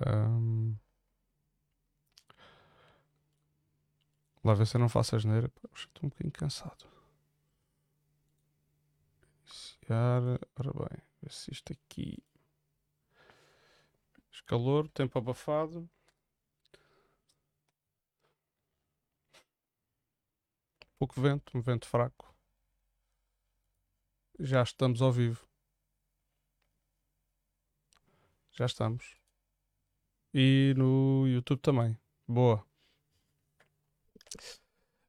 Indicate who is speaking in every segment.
Speaker 1: Um... Lá ver se eu não faço a geneira. Estou um bocadinho cansado. Iniciar. Ora bem, ver se isto aqui. Calor, tempo abafado. Pouco vento, um vento fraco. Já estamos ao vivo. Já estamos. E no YouTube também. Boa.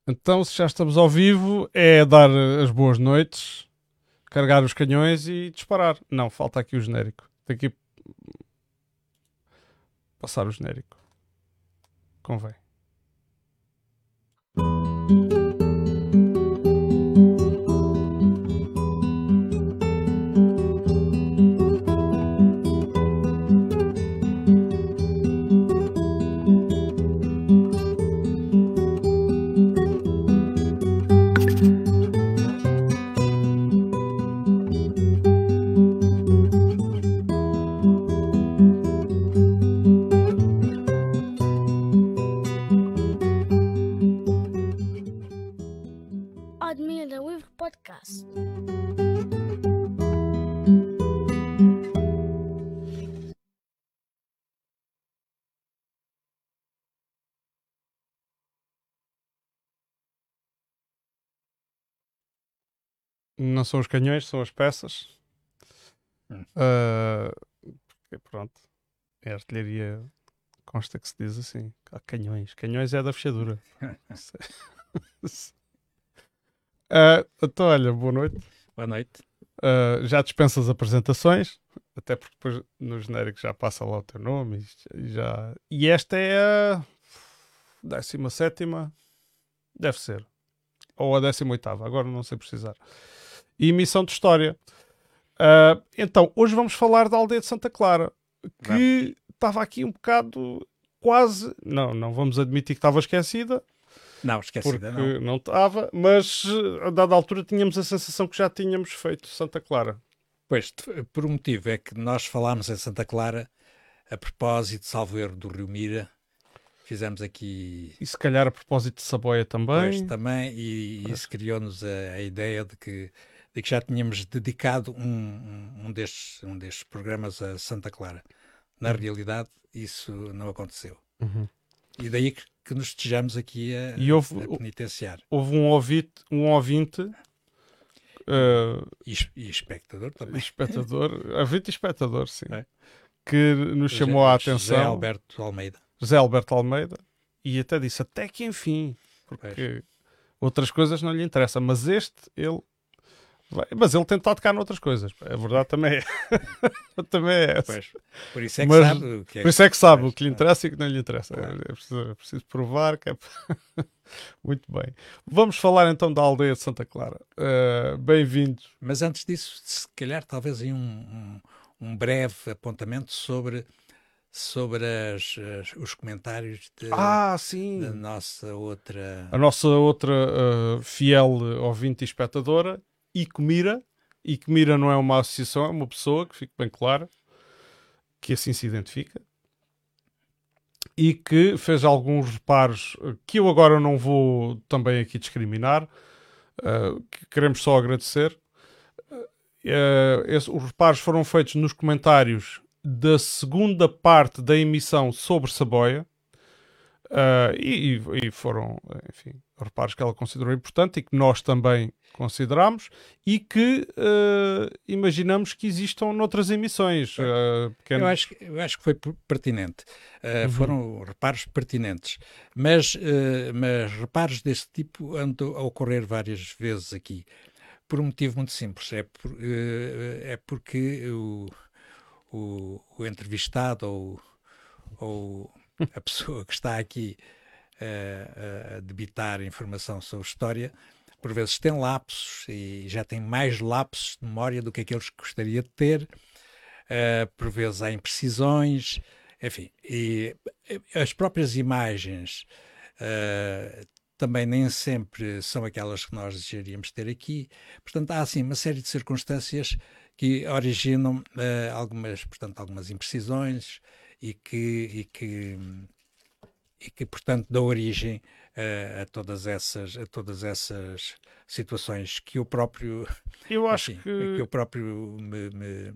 Speaker 1: Então, se já estamos ao vivo, é dar as boas noites, carregar os canhões e disparar. Não, falta aqui o genérico. Tem que passar o genérico. Convém. São os canhões, são as peças. Hum. Uh, pronto, é artilharia consta que se diz assim. Há canhões. Canhões é da fechadura. uh, então, olha, boa noite.
Speaker 2: Boa noite.
Speaker 1: Uh, já dispensas apresentações, até porque depois no genérico já passa lá o teu nome. E, já... e esta é a 17, deve ser. Ou a 18, agora não sei precisar e emissão de história. Uh, então, hoje vamos falar da aldeia de Santa Clara, que estava aqui um bocado quase. Não, não vamos admitir que estava esquecida.
Speaker 2: Não, esquecida
Speaker 1: porque não. estava, mas a dada altura tínhamos a sensação que já tínhamos feito Santa Clara.
Speaker 2: Pois, por um motivo, é que nós falámos em Santa Clara a propósito, salvo erro, do Rio Mira. Fizemos aqui.
Speaker 1: E se calhar a propósito de Saboia também.
Speaker 2: Pois, também, e, e isso criou-nos a, a ideia de que de que já tínhamos dedicado um, um, destes, um destes programas a Santa Clara. Na uhum. realidade, isso não aconteceu. Uhum. E daí que, que, nos estejamos aqui a, e houve, a penitenciar.
Speaker 1: Houve um ouvinte, um ouvinte uh,
Speaker 2: e, e, espectador também.
Speaker 1: Espectador, ouvinte e espectador, sim. É. Que nos José, chamou a atenção.
Speaker 2: José Alberto Almeida.
Speaker 1: José Alberto Almeida. E até disse, até que enfim. Porque pois. outras coisas não lhe interessam. Mas este, ele mas ele tem tocar noutras coisas. A verdade também é. também é essa. Pois,
Speaker 2: por isso é que Mas, sabe o que é
Speaker 1: Por isso é que sabe o que lhe interessa e o que não lhe interessa. Claro. É, preciso, é preciso provar que é. Muito bem. Vamos falar então da aldeia de Santa Clara. Uh, Bem-vindos.
Speaker 2: Mas antes disso, se calhar, talvez aí um, um, um breve apontamento sobre sobre as, as, os comentários de,
Speaker 1: ah,
Speaker 2: da nossa outra.
Speaker 1: A nossa outra uh, fiel ouvinte e espectadora, Icomira. Icomira não é uma associação, é uma pessoa, que fique bem claro, que assim se identifica. E que fez alguns reparos que eu agora não vou também aqui discriminar, uh, que queremos só agradecer. Uh, esse, os reparos foram feitos nos comentários da segunda parte da emissão sobre Saboia. Uh, e, e, foram, enfim, reparos que ela considerou importante e que nós também consideramos e que uh, imaginamos que existam noutras emissões. Uh,
Speaker 2: eu, acho, eu acho que foi pertinente. Uh, uhum. Foram reparos pertinentes. Mas, mas reparos desse tipo andam a ocorrer várias vezes aqui. Por um motivo muito simples. É, por, é porque o, o, o entrevistado ou, ou a pessoa que está aqui a, a debitar informação sobre história por vezes tem lapsos e já tem mais lapsos de memória do que aqueles que gostaria de ter. Uh, por vezes há imprecisões, enfim, e as próprias imagens uh, também nem sempre são aquelas que nós desejaríamos ter aqui. Portanto, há assim uma série de circunstâncias que originam uh, algumas, portanto, algumas imprecisões e que, e que, e que portanto, dá origem a, a, todas essas, a todas essas situações que eu próprio.
Speaker 1: Eu acho que...
Speaker 2: que eu próprio me, me,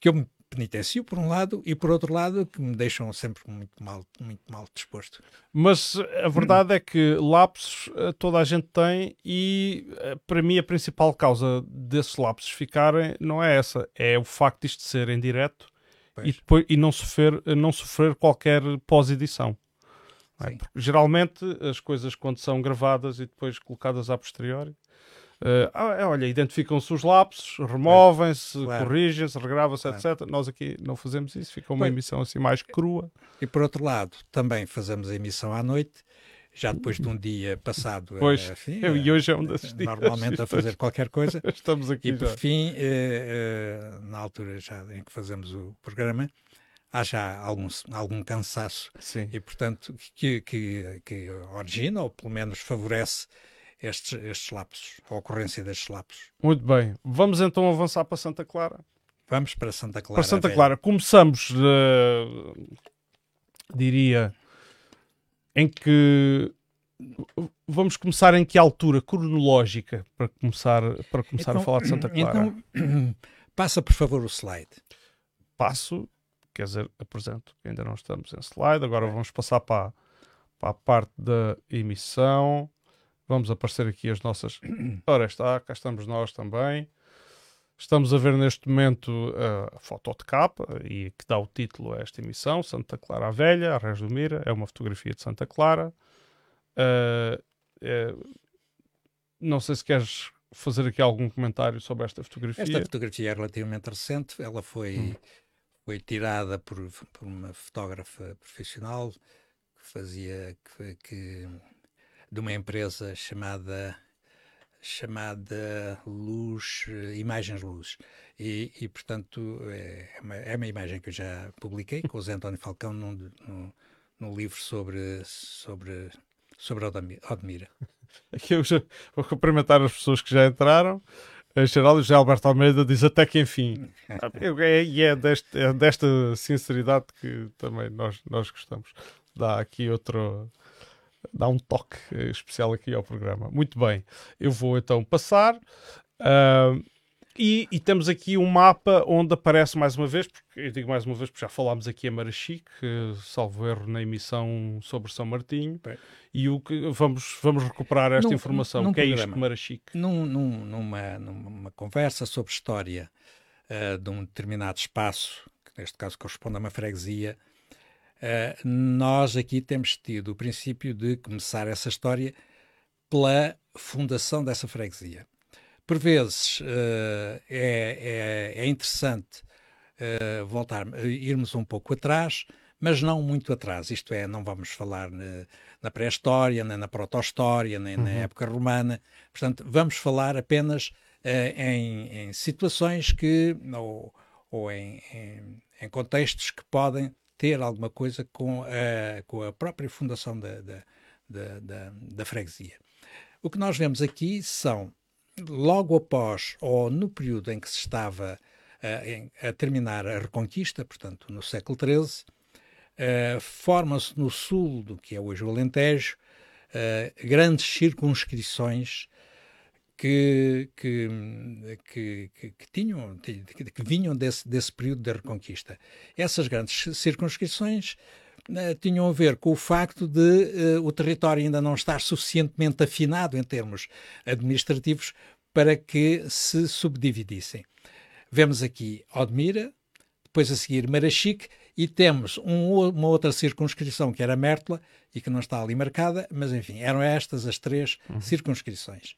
Speaker 2: que eu me penitencio por um lado e por outro lado que me deixam sempre muito mal, muito mal disposto.
Speaker 1: Mas a verdade é que lapsos eh, toda a gente tem e eh, para mim a principal causa desses lapsos ficarem não é essa, é o facto de isto ser em direto e, depois, e não, sofrer, não sofrer qualquer pós-edição. É? Geralmente as coisas quando são gravadas e depois colocadas a posteriori Uh, olha, identificam-se os lapsos, removem-se, claro. corrigem-se, regravam-se, claro. etc. Nós aqui não fazemos isso, fica uma emissão assim mais crua.
Speaker 2: E por outro lado, também fazemos a emissão à noite, já depois de um dia passado.
Speaker 1: Pois, enfim, eu, e hoje é um desses dias.
Speaker 2: Normalmente a fazer qualquer coisa.
Speaker 1: Estamos aqui
Speaker 2: E por já. fim, eh, na altura já em que fazemos o programa, há já algum, algum cansaço
Speaker 1: Sim.
Speaker 2: e, portanto, que, que, que origina, ou pelo menos favorece, estes, estes lapsos, a ocorrência destes lapsos.
Speaker 1: Muito bem. Vamos então avançar para Santa Clara.
Speaker 2: Vamos para Santa Clara.
Speaker 1: Para Santa Clara. Começamos, uh, diria, em que vamos começar em que altura cronológica para começar, para começar então, a falar de Santa Clara?
Speaker 2: Então, passa por favor o slide.
Speaker 1: Passo, quer dizer, apresento, ainda não estamos em slide, agora vamos passar para, para a parte da emissão. Vamos aparecer aqui as nossas. Ora está, cá estamos nós também. Estamos a ver neste momento a foto de capa e que dá o título a esta emissão: Santa Clara a Velha, a Reis do Mira. É uma fotografia de Santa Clara. Uh, é... não sei se queres fazer aqui algum comentário sobre esta fotografia.
Speaker 2: Esta fotografia é relativamente recente. Ela foi, hum. Foi tirada por, por uma fotógrafa profissional que fazia. que, que de uma empresa chamada chamada Luz, Imagens Luz. E, e portanto, é uma, é uma, imagem que eu já publiquei com o Zé António Falcão num, num, num livro sobre, sobre, sobre Odmira.
Speaker 1: Aqui eu já vou cumprimentar as pessoas que já entraram. Em geral, o José Alberto Almeida diz até que enfim. É, e é, deste, é desta sinceridade que também nós, nós gostamos. Dá aqui outro, dá um toque especial aqui ao programa. Muito bem, eu vou então passar. Uh, e, e, temos aqui um mapa onde aparece mais uma vez, porque eu digo mais uma vez porque já falámos aqui a Marachique, salvo erro na emissão sobre São Martinho, Bem. e o que vamos, vamos recuperar esta num, informação. O que programa, é isto, Marachique?
Speaker 2: Num, num, numa, numa conversa sobre história uh, de um determinado espaço, que neste caso corresponde a uma freguesia, Uh, nós aqui temos tido o princípio de começar essa história pela fundação dessa freguesia. Por vezes uh, é, é, é, interessante uh, voltar, irmos um pouco atrás, mas não muito atrás. Isto é, não vamos falar na, na pré-história, nem na proto-história, nem uhum. na época romana. Portanto, vamos falar apenas em, em, situações que, ou, ou em, em, em contextos que podem ter alguma coisa com a, com a própria fundação da, da, da, da, freguesia. O que nós vemos aqui são, logo após ou no período em que se estava a, a terminar a Reconquista, portanto no século XIII, uh, formam-se no sul do que é hoje o Alentejo uh, grandes circunscrições que, que, que, que, tinham, que vinham desse, desse período da Reconquista. Essas grandes circunscrições uh, tinham a ver com o facto de uh, o território ainda não estar suficientemente afinado em termos administrativos para que se subdividissem. Vemos aqui Odmira, depois a seguir Marachique, e temos um, uma outra circunscrição que era Mértola e que não está ali marcada, mas enfim, eram estas as três uhum. circunscrições.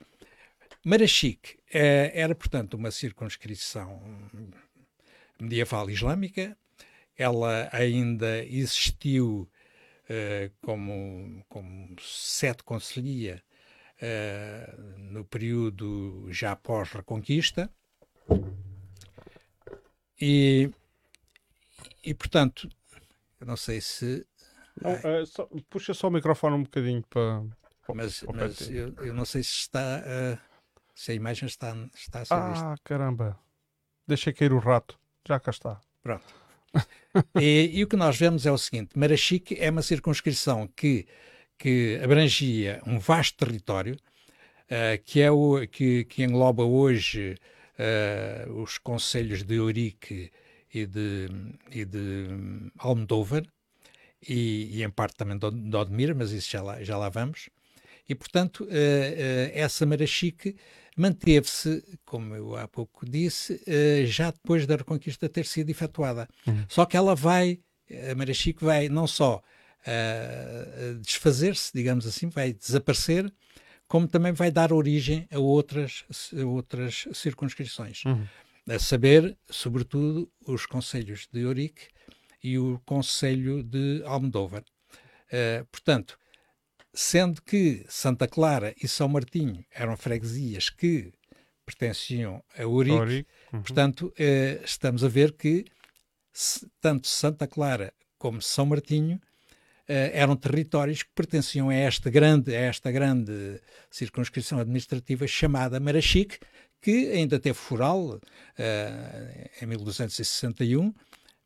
Speaker 2: Marachique eh, era, portanto, uma circunscrição medieval islâmica. Ela ainda existiu eh, como, como sete conselhia eh, no período já pós-reconquista. E, e, portanto, eu não sei se.
Speaker 1: Não, uh, só, puxa só o microfone um bocadinho para.
Speaker 2: mas, mas eu, eu, não sei se está. Uh, se a imagem está, está a ser
Speaker 1: ah, vista. Ah, caramba. Deixa cair o rato. Já cá está.
Speaker 2: Pronto. E, e, o que nós vemos é o seguinte: Marachique é uma circunscrição que, que abrangia um vasto território, uh, que, é o, que, que engloba hoje uh, os conselhos de Ourique e de, e de e, e, em parte também de Odmira, mas isso já lá, já lá vamos. E, portanto, uh, essa Marachique manteve-se, como eu há pouco disse, uh, já depois da Reconquista ter sido efetuada. Uhum. Só que ela vai, a Marachique vai não só desfazer-se, digamos assim, vai desaparecer, como também vai dar origem a outras, a outras circunscrições. Uhum. A saber, sobretudo, os conselhos de Ourique e o Conselho de Almodóvar. Uh, portanto, sendo que Santa Clara e São Martinho eram freguesias que pertenciam a Ourique, uhum. portanto, uh, estamos a ver que se, tanto Santa Clara como São Martinho Uh, eram territórios que pertenciam a esta grande, a esta grande circunscrição administrativa chamada Marachique, que ainda teve foral uh, em 1261,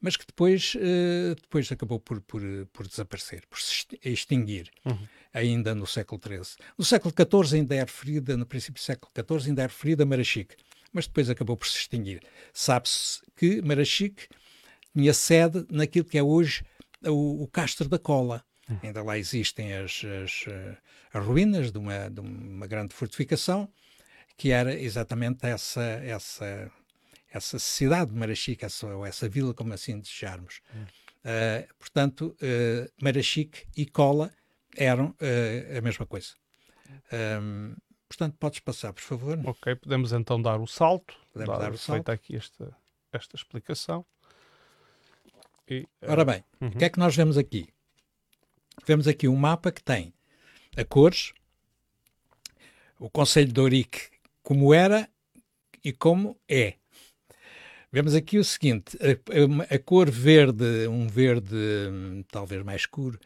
Speaker 2: mas que depois, uh, depois acabou por, por, por, desaparecer, por se extinguir, uhum. Ainda no século XIII. No século XIV ainda é referida, no princípio do século XIV ainda é referida a Marachique, mas depois acabou por se extinguir. Sabe-se que Marachique tinha sede naquilo que é hoje o, o Castro da Cola. Uhum. Ainda lá existem as, as, as ruínas de uma, de uma grande fortificação, que era exatamente essa, essa, essa cidade de Marachique, essa, ou essa vila, como assim desejarmos. Uh, portanto, uh, Marachique e Cola eram uh, a mesma coisa. Um, portanto, podes passar, por favor.
Speaker 1: Ok, podemos então dar o salto.
Speaker 2: Podemos dar, dar o salto. Feita
Speaker 1: aqui esta, esta explicação.
Speaker 2: E, Ora bem, uhum. o que é que nós vemos aqui? Vemos aqui um mapa que tem a cores, o Conselho de Ourique como era e como é. Vemos aqui o seguinte: a, a, a, cor verde, um verde hum, talvez mais escuro,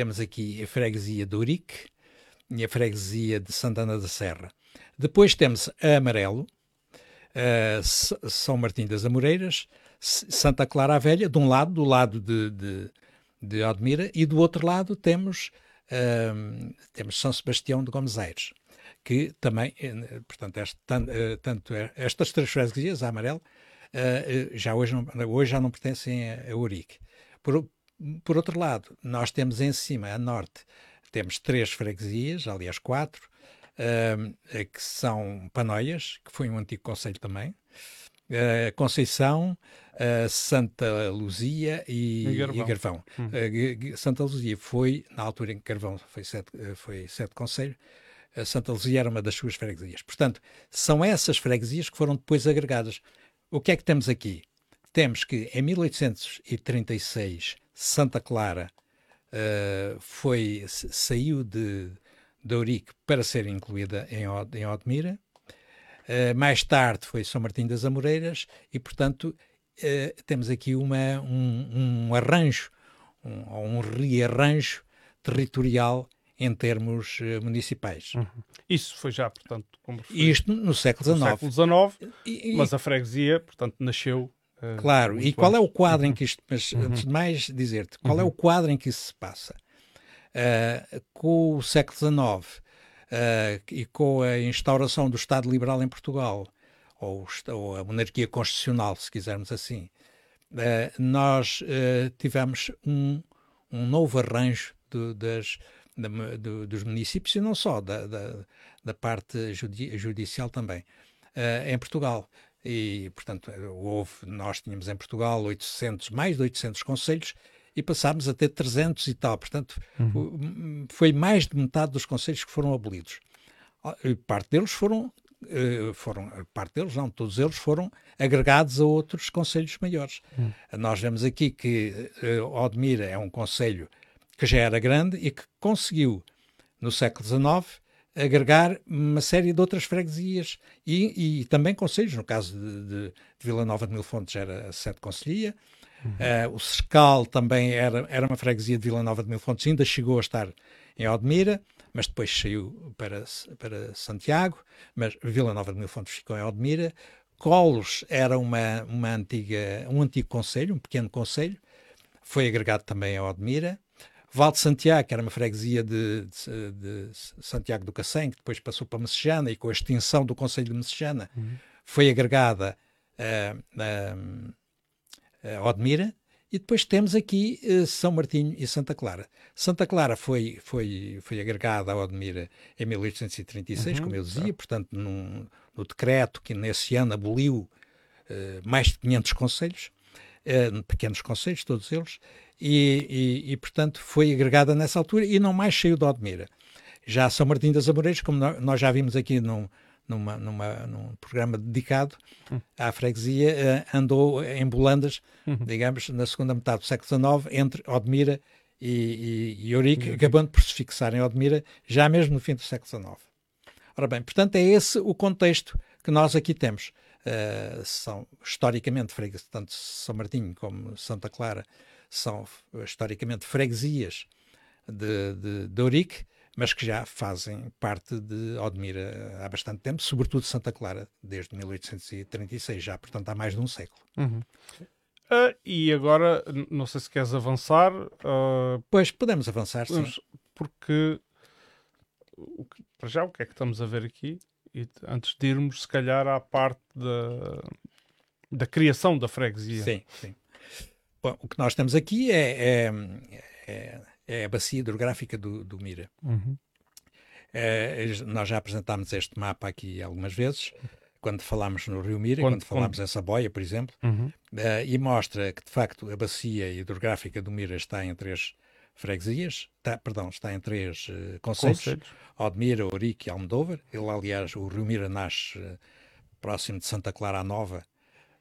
Speaker 2: temos aqui a freguesia de Ourique e a freguesia de Santana da Serra. Depois temos a amarelo, São Martim das Amoreiras, Santa Clara a Velha, de um lado, do lado de, de, de e do outro lado temos, um, temos São Sebastião de Gomes Aires, que também, eh, portanto, este, eh, tanto estas três freguesias, a amarelo, uh, já hoje, não, hoje já não pertencem a, a Urique. Por, por outro lado, nós temos em cima, a norte, temos três freguesias, aliás quatro, uh, que são Panoias, que foi um antigo conselho também, uh, Conceição, uh, Santa Luzia e, e Garvão. E Garvão. Hum. Santa Luzia foi, na altura em que Garvão foi sete, foi sete conselho, Santa Luzia era uma das suas freguesias. Portanto, são essas freguesias que foram depois agregadas. O que é que temos aqui? Temos que em 1836 Santa Clara uh, foi, saiu de, de Ourique para ser incluída em, em Odmira. Uh, mais tarde foi São Martim das Amoreiras e, portanto, uh, temos aqui uma, um, um arranjo, um, um rearranjo territorial em termos municipais. Uhum.
Speaker 1: Isso foi já, portanto, como
Speaker 2: Isto no século XIX.
Speaker 1: No século XIX, e, mas a freguesia, portanto, nasceu.
Speaker 2: Uh, claro, e qual é o quadro em que isto. Mas uhum. antes de mais dizer-te, qual é o uhum. quadro em que isso se passa? Uh, com o século XIX e com a instauração do Estado Liberal em Portugal, ou, ou a monarquia constitucional, se quisermos assim, nós tivemos um, um novo arranjo de, das da, do, dos municípios e não só, da, da, da parte judi judicial também, uh, em Portugal. E, portanto, houve, nós tínhamos em Portugal 800, mais de 800 conselhos e passámos a ter 300 e tal. Portanto, uhum. foi mais de metade dos conselhos que foram abolidos. Parte deles foram, eh, foram, parte deles não, todos eles foram agregados a outros conselhos maiores. Uhum. Nós vemos aqui que uh, Odmira é um conselho que já era grande e que conseguiu, no século XIX, agregar uma série de outras freguesias e, e também conselhos, no caso de, de, de, Vila Nova de Mil Fontes era a sede conselhia, uhum. uh, o Sescal também era, era uma freguesia de Vila Nova de Mil Fontes, ainda chegou a estar em Odmira, mas depois saiu para, para Santiago, mas Vila Nova de Mil Fontes ficou em Odmira, Colos era uma, uma antiga, um antigo conselho, um pequeno conselho, foi agregado também a Odmira. Val de Santiago, que era uma freguesia de, de, de Santiago do Cacém, que depois passou para Messejana e com a extinção do Conselho de Messejana uhum. foi agregada a, a, a Odmira. E depois temos aqui uh, São Martinho e Santa Clara. Santa Clara foi, foi, foi agregada a Odmira em 1836, uhum, como eu dizia, tá. portanto, num, no decreto que nesse ano aboliu uh, mais de 500 conselhos, pequenos conselhos, todos eles, e, e, e, portanto, foi agregada nessa altura e não mais saiu de Odmira. Já São Martinho das Amoreiras, como nós já vimos aqui num, numa, numa, num programa dedicado à freguesia, uh, andou em Bolandas, uhum. digamos, na segunda metade do século XIX, entre Odmira e, e, e Eurique, uhum. acabando por se fixar em Odmira, já mesmo no fim do século XIX. Ora bem, portanto, é esse o contexto que nós aqui temos. Uh, são historicamente freguesias, tanto São Martinho como Santa Clara são historicamente freguesias de, de, de Eurique, mas que já fazem parte de Odmira há bastante tempo, sobretudo Santa Clara, desde 1836, já, portanto, há mais de um século.
Speaker 1: Uhum. Uh, e agora, não sei se queres avançar. Uh,
Speaker 2: pois, podemos avançar, sim.
Speaker 1: Porque, para já, o que é que estamos a ver aqui? E antes de irmos, se calhar, à parte da, da criação da freguesia.
Speaker 2: Sim, sim. Bom, o que nós temos aqui é, é, é é a bacia hidrográfica do, do Mira. Uhum. É, nós já apresentámos este mapa aqui algumas vezes, quando falámos no Rio Mira, quando, quando falámos quando... em Saboia, por exemplo, uhum. uh, e mostra que, de facto, a bacia hidrográfica do Mira está em três freguesias, está, perdão, está em três uh, concelhos, concelhos. Odmira, Ourique e Almodóvar. Ele, aliás, o Rio Mira nasce uh, próximo de Santa Clara Nova,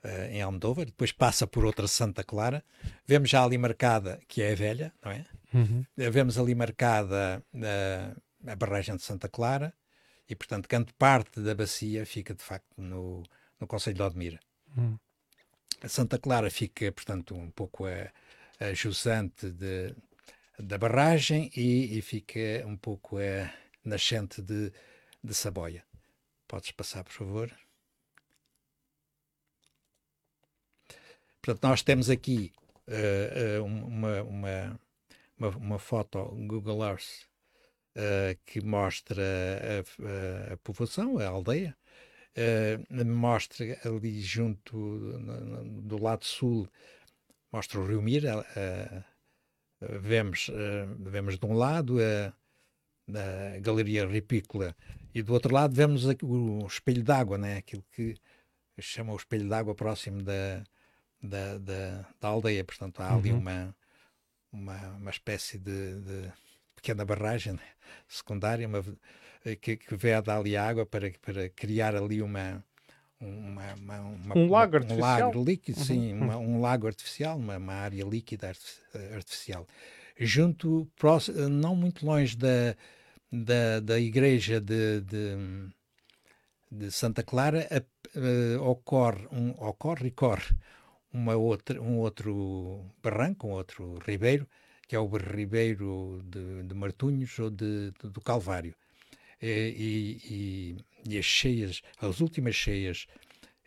Speaker 2: uh, em Almodóvar, depois passa por outra Santa Clara. Vemos já ali marcada, que é a velha, não é? Uhum. Vemos ali marcada a barragem de Santa Clara e, portanto, grande parte da bacia fica, de facto, no, no Conselho de Odmira. Uhum. A Santa Clara fica, portanto, um pouco a, a jusante de, da barragem e, e, fica um pouco a nascente de, de Saboia. Podes passar, por favor? Portanto, nós temos aqui uh, uma, uma, uma, uma, foto Google Earth uh, que mostra a, a, a, povoação, a aldeia, mostra ali junto, no, do lado sul, mostra o Rio Mira, vemos, vemos de um lado a, a Galeria Ripícola e do outro lado vemos o espelho d'água, né? aquilo que chama o espelho d'água próximo da, da, da, da aldeia. Portanto, há ali uhum. uma, uma, uma espécie de, de pequena barragem né, secundária uma, que, que veda ali água para, para criar ali uma, uma, uma, uma,
Speaker 1: um lago artificial.
Speaker 2: Um lago líquido, uhum. sim, uma, um lago artificial, uma, área líquida artificial. Junto, próximo, não muito longe da, da, da igreja de, de, de Santa Clara, a, a, ocorre, um, ocorre e corre uma outra, um outro barranco, um outro ribeiro, que é o ribeiro de, de Martunhos ou de, de, do Calvário. E, e, e, as cheias, as últimas cheias,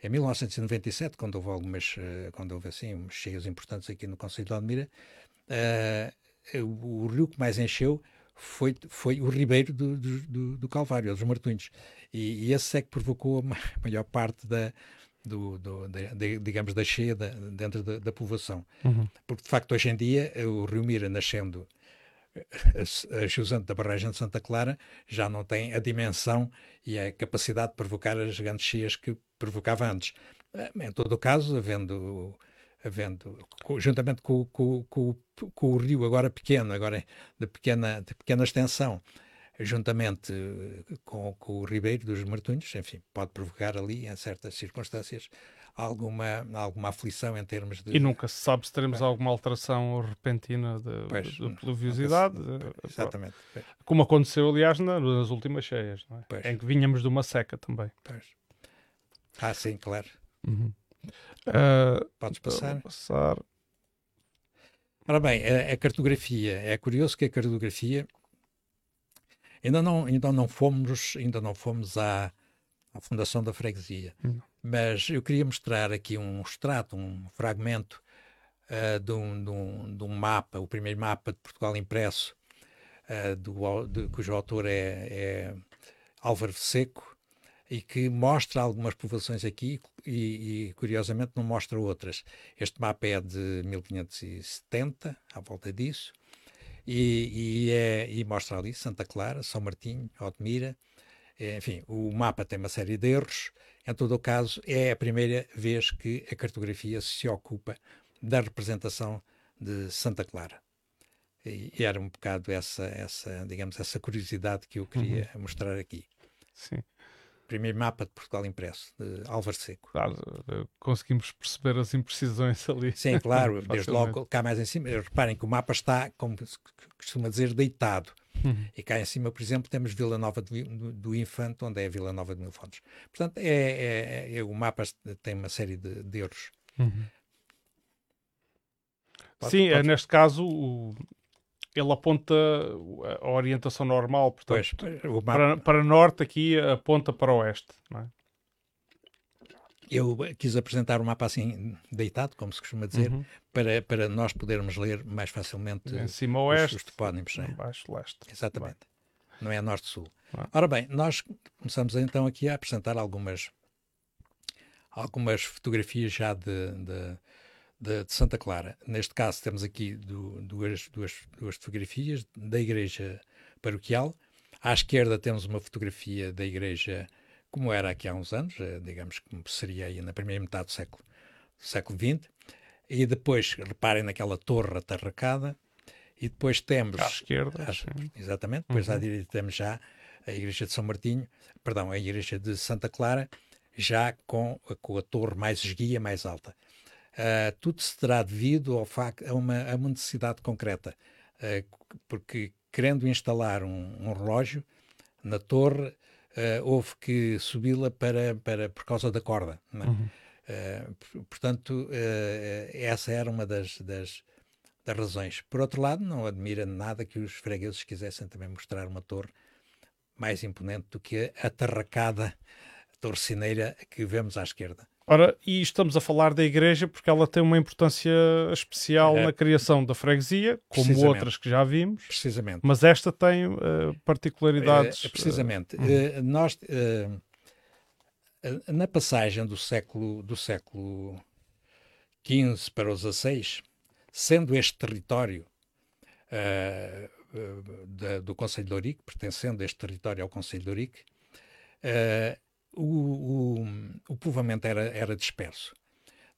Speaker 2: em 1997, quando houve algumas, eh, quando houve assim, umas cheias importantes aqui no Conselho de Almira, uh, o, o, rio que mais encheu foi, foi o ribeiro do, do, do Calvário, dos Martunhos. E, e esse é que provocou a maior parte da, do, do de, digamos, da cheia da, dentro da, da povoação. Uhum. Porque, de facto, hoje em dia, o Rio Mira nascendo a, jusante da barragem de Santa Clara já não tem a dimensão e a capacidade de provocar as grandes cheias que provocava antes. Em todo o caso, havendo, havendo juntamente com, com, com, com o rio agora pequeno, agora de pequena, de pequena extensão, juntamente eh, com, com, o Ribeiro dos Martunhos, enfim, pode provocar ali, em certas circunstâncias, alguma, alguma aflição em termos de...
Speaker 1: E nunca se sabe se teremos alguma alteração repentina de, pois, de pluviosidade.
Speaker 2: Se... Exatamente.
Speaker 1: Como aconteceu, aliás, nas últimas cheias, é? em que vinhamos de uma seca também.
Speaker 2: Pois. Ah, sim, claro.
Speaker 1: Uhum. Uh,
Speaker 2: Podes passar?
Speaker 1: passar.
Speaker 2: Ora bem, a, a cartografia, é curioso que a cartografia Ainda não, ainda não fomos, ainda não fomos à, à fundação da freguesia. Hum. Mas eu queria mostrar aqui um extrato, um fragmento uh, de, um, de, um, de, um, mapa, o primeiro mapa de Portugal impresso, uh, do, de, cujo autor é, é Álvaro Seco, e que mostra algumas povoações aqui e, e, curiosamente não mostra outras. Este mapa é de 1570, à volta disso, e, e, é, e mostra ali Santa Clara, São Martinho, Odmira, enfim, o mapa tem uma série de erros. Em todo o caso, é a primeira vez que a cartografia se ocupa da representação de Santa Clara. E, era um bocado essa, essa, digamos, essa curiosidade que eu queria uhum. mostrar aqui.
Speaker 1: Sim.
Speaker 2: Primeiro mapa de Portugal impresso, de Álvaro Seco.
Speaker 1: Claro, conseguimos perceber as imprecisões ali.
Speaker 2: Sim, claro, desde logo cá mais em cima. Reparem que o mapa está, como costuma dizer, deitado. Uhum. E cá em cima, por exemplo, temos Vila Nova do, do, Infante, onde é a Vila Nova de Mil Fontes. Portanto, é, é, é, o mapa tem uma série de, de erros.
Speaker 1: Uhum. Pode, Sim, pode... neste caso, o, ele aponta a orientação normal, portanto, pois, para, para norte aqui aponta para oeste, não é?
Speaker 2: Eu quis apresentar o mapa assim deitado, como se costuma dizer, uhum. para, para nós podermos ler mais facilmente
Speaker 1: em cima oeste,
Speaker 2: os, os topónimos.
Speaker 1: Em baixo leste.
Speaker 2: Exatamente. Não é norte-sul. Ora bem, nós começamos então aqui a apresentar algumas, algumas fotografias já de, de, de, de Santa Clara. Neste caso temos aqui do, duas, duas, duas fotografias da igreja paroquial. À esquerda temos uma fotografia da igreja como era aqui há uns anos, eh, digamos que seria aí na primeira metade do século, do século XX, e depois, reparem naquela torre atarracada, e depois temos...
Speaker 1: À esquerda.
Speaker 2: A, exatamente, depois uhum. à direita temos já a igreja de São Martinho, perdão, a igreja de Santa Clara, já com, com a torre mais esguia, mais alta. Uh, tudo se terá devido ao facto, a, uma, a uma necessidade concreta, uh, porque querendo instalar um, um relógio na torre, uh, houve que subi-la para, para, por causa da corda. É? Uhum. Uh, portanto, uh, essa era uma das, das, das, razões. Por outro lado, não admira nada que os fregueses quisessem também mostrar uma torre mais imponente do que a atarracada torcineira que vemos à esquerda.
Speaker 1: Ora, e estamos a falar da igreja porque ela tem uma importância especial é, na criação da freguesia, como outras que já vimos.
Speaker 2: Precisamente.
Speaker 1: Mas esta tem uh, particularidades.
Speaker 2: É, precisamente. Uh, nós, na passagem do século, do século XV para o XVI, sendo este território da, do Conselho de Ourique, pertencendo este território ao Conselho de Ourique, o, o, o povoamento era, era disperso.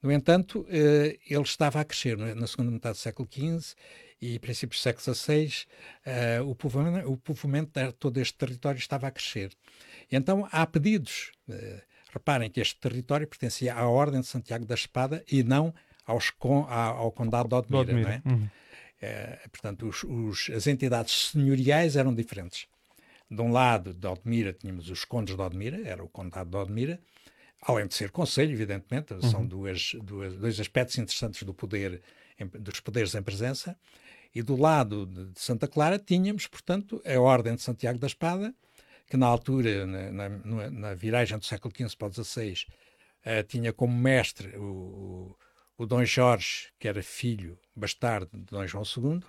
Speaker 2: No entanto, eh, ele estava a crescer na segunda metade do século XV e princípios do século XVI, eh, o, povoamento, o povoamento de todo este território estava a crescer. E então há pedidos. Eh, reparem que este território pertencia à Ordem de Santiago da Espada e não aos, ao Condado de Odmira. Não é? Uhum. portanto, os, os, as entidades senhoriais eram diferentes de um lado de Odmira tínhamos os condes de Odmira, era o condado de Odmira, além de ser conselho, evidentemente, uhum. são duas, duas, dois aspectos interessantes do poder, dos poderes em presença, e do lado de Santa Clara tínhamos, portanto, a Ordem de Santiago da Espada, que na altura, na, na, na viragem do século XV para o XVI, uh, tinha como mestre o, o, o Dom Jorge, que era filho bastardo de Dom João II,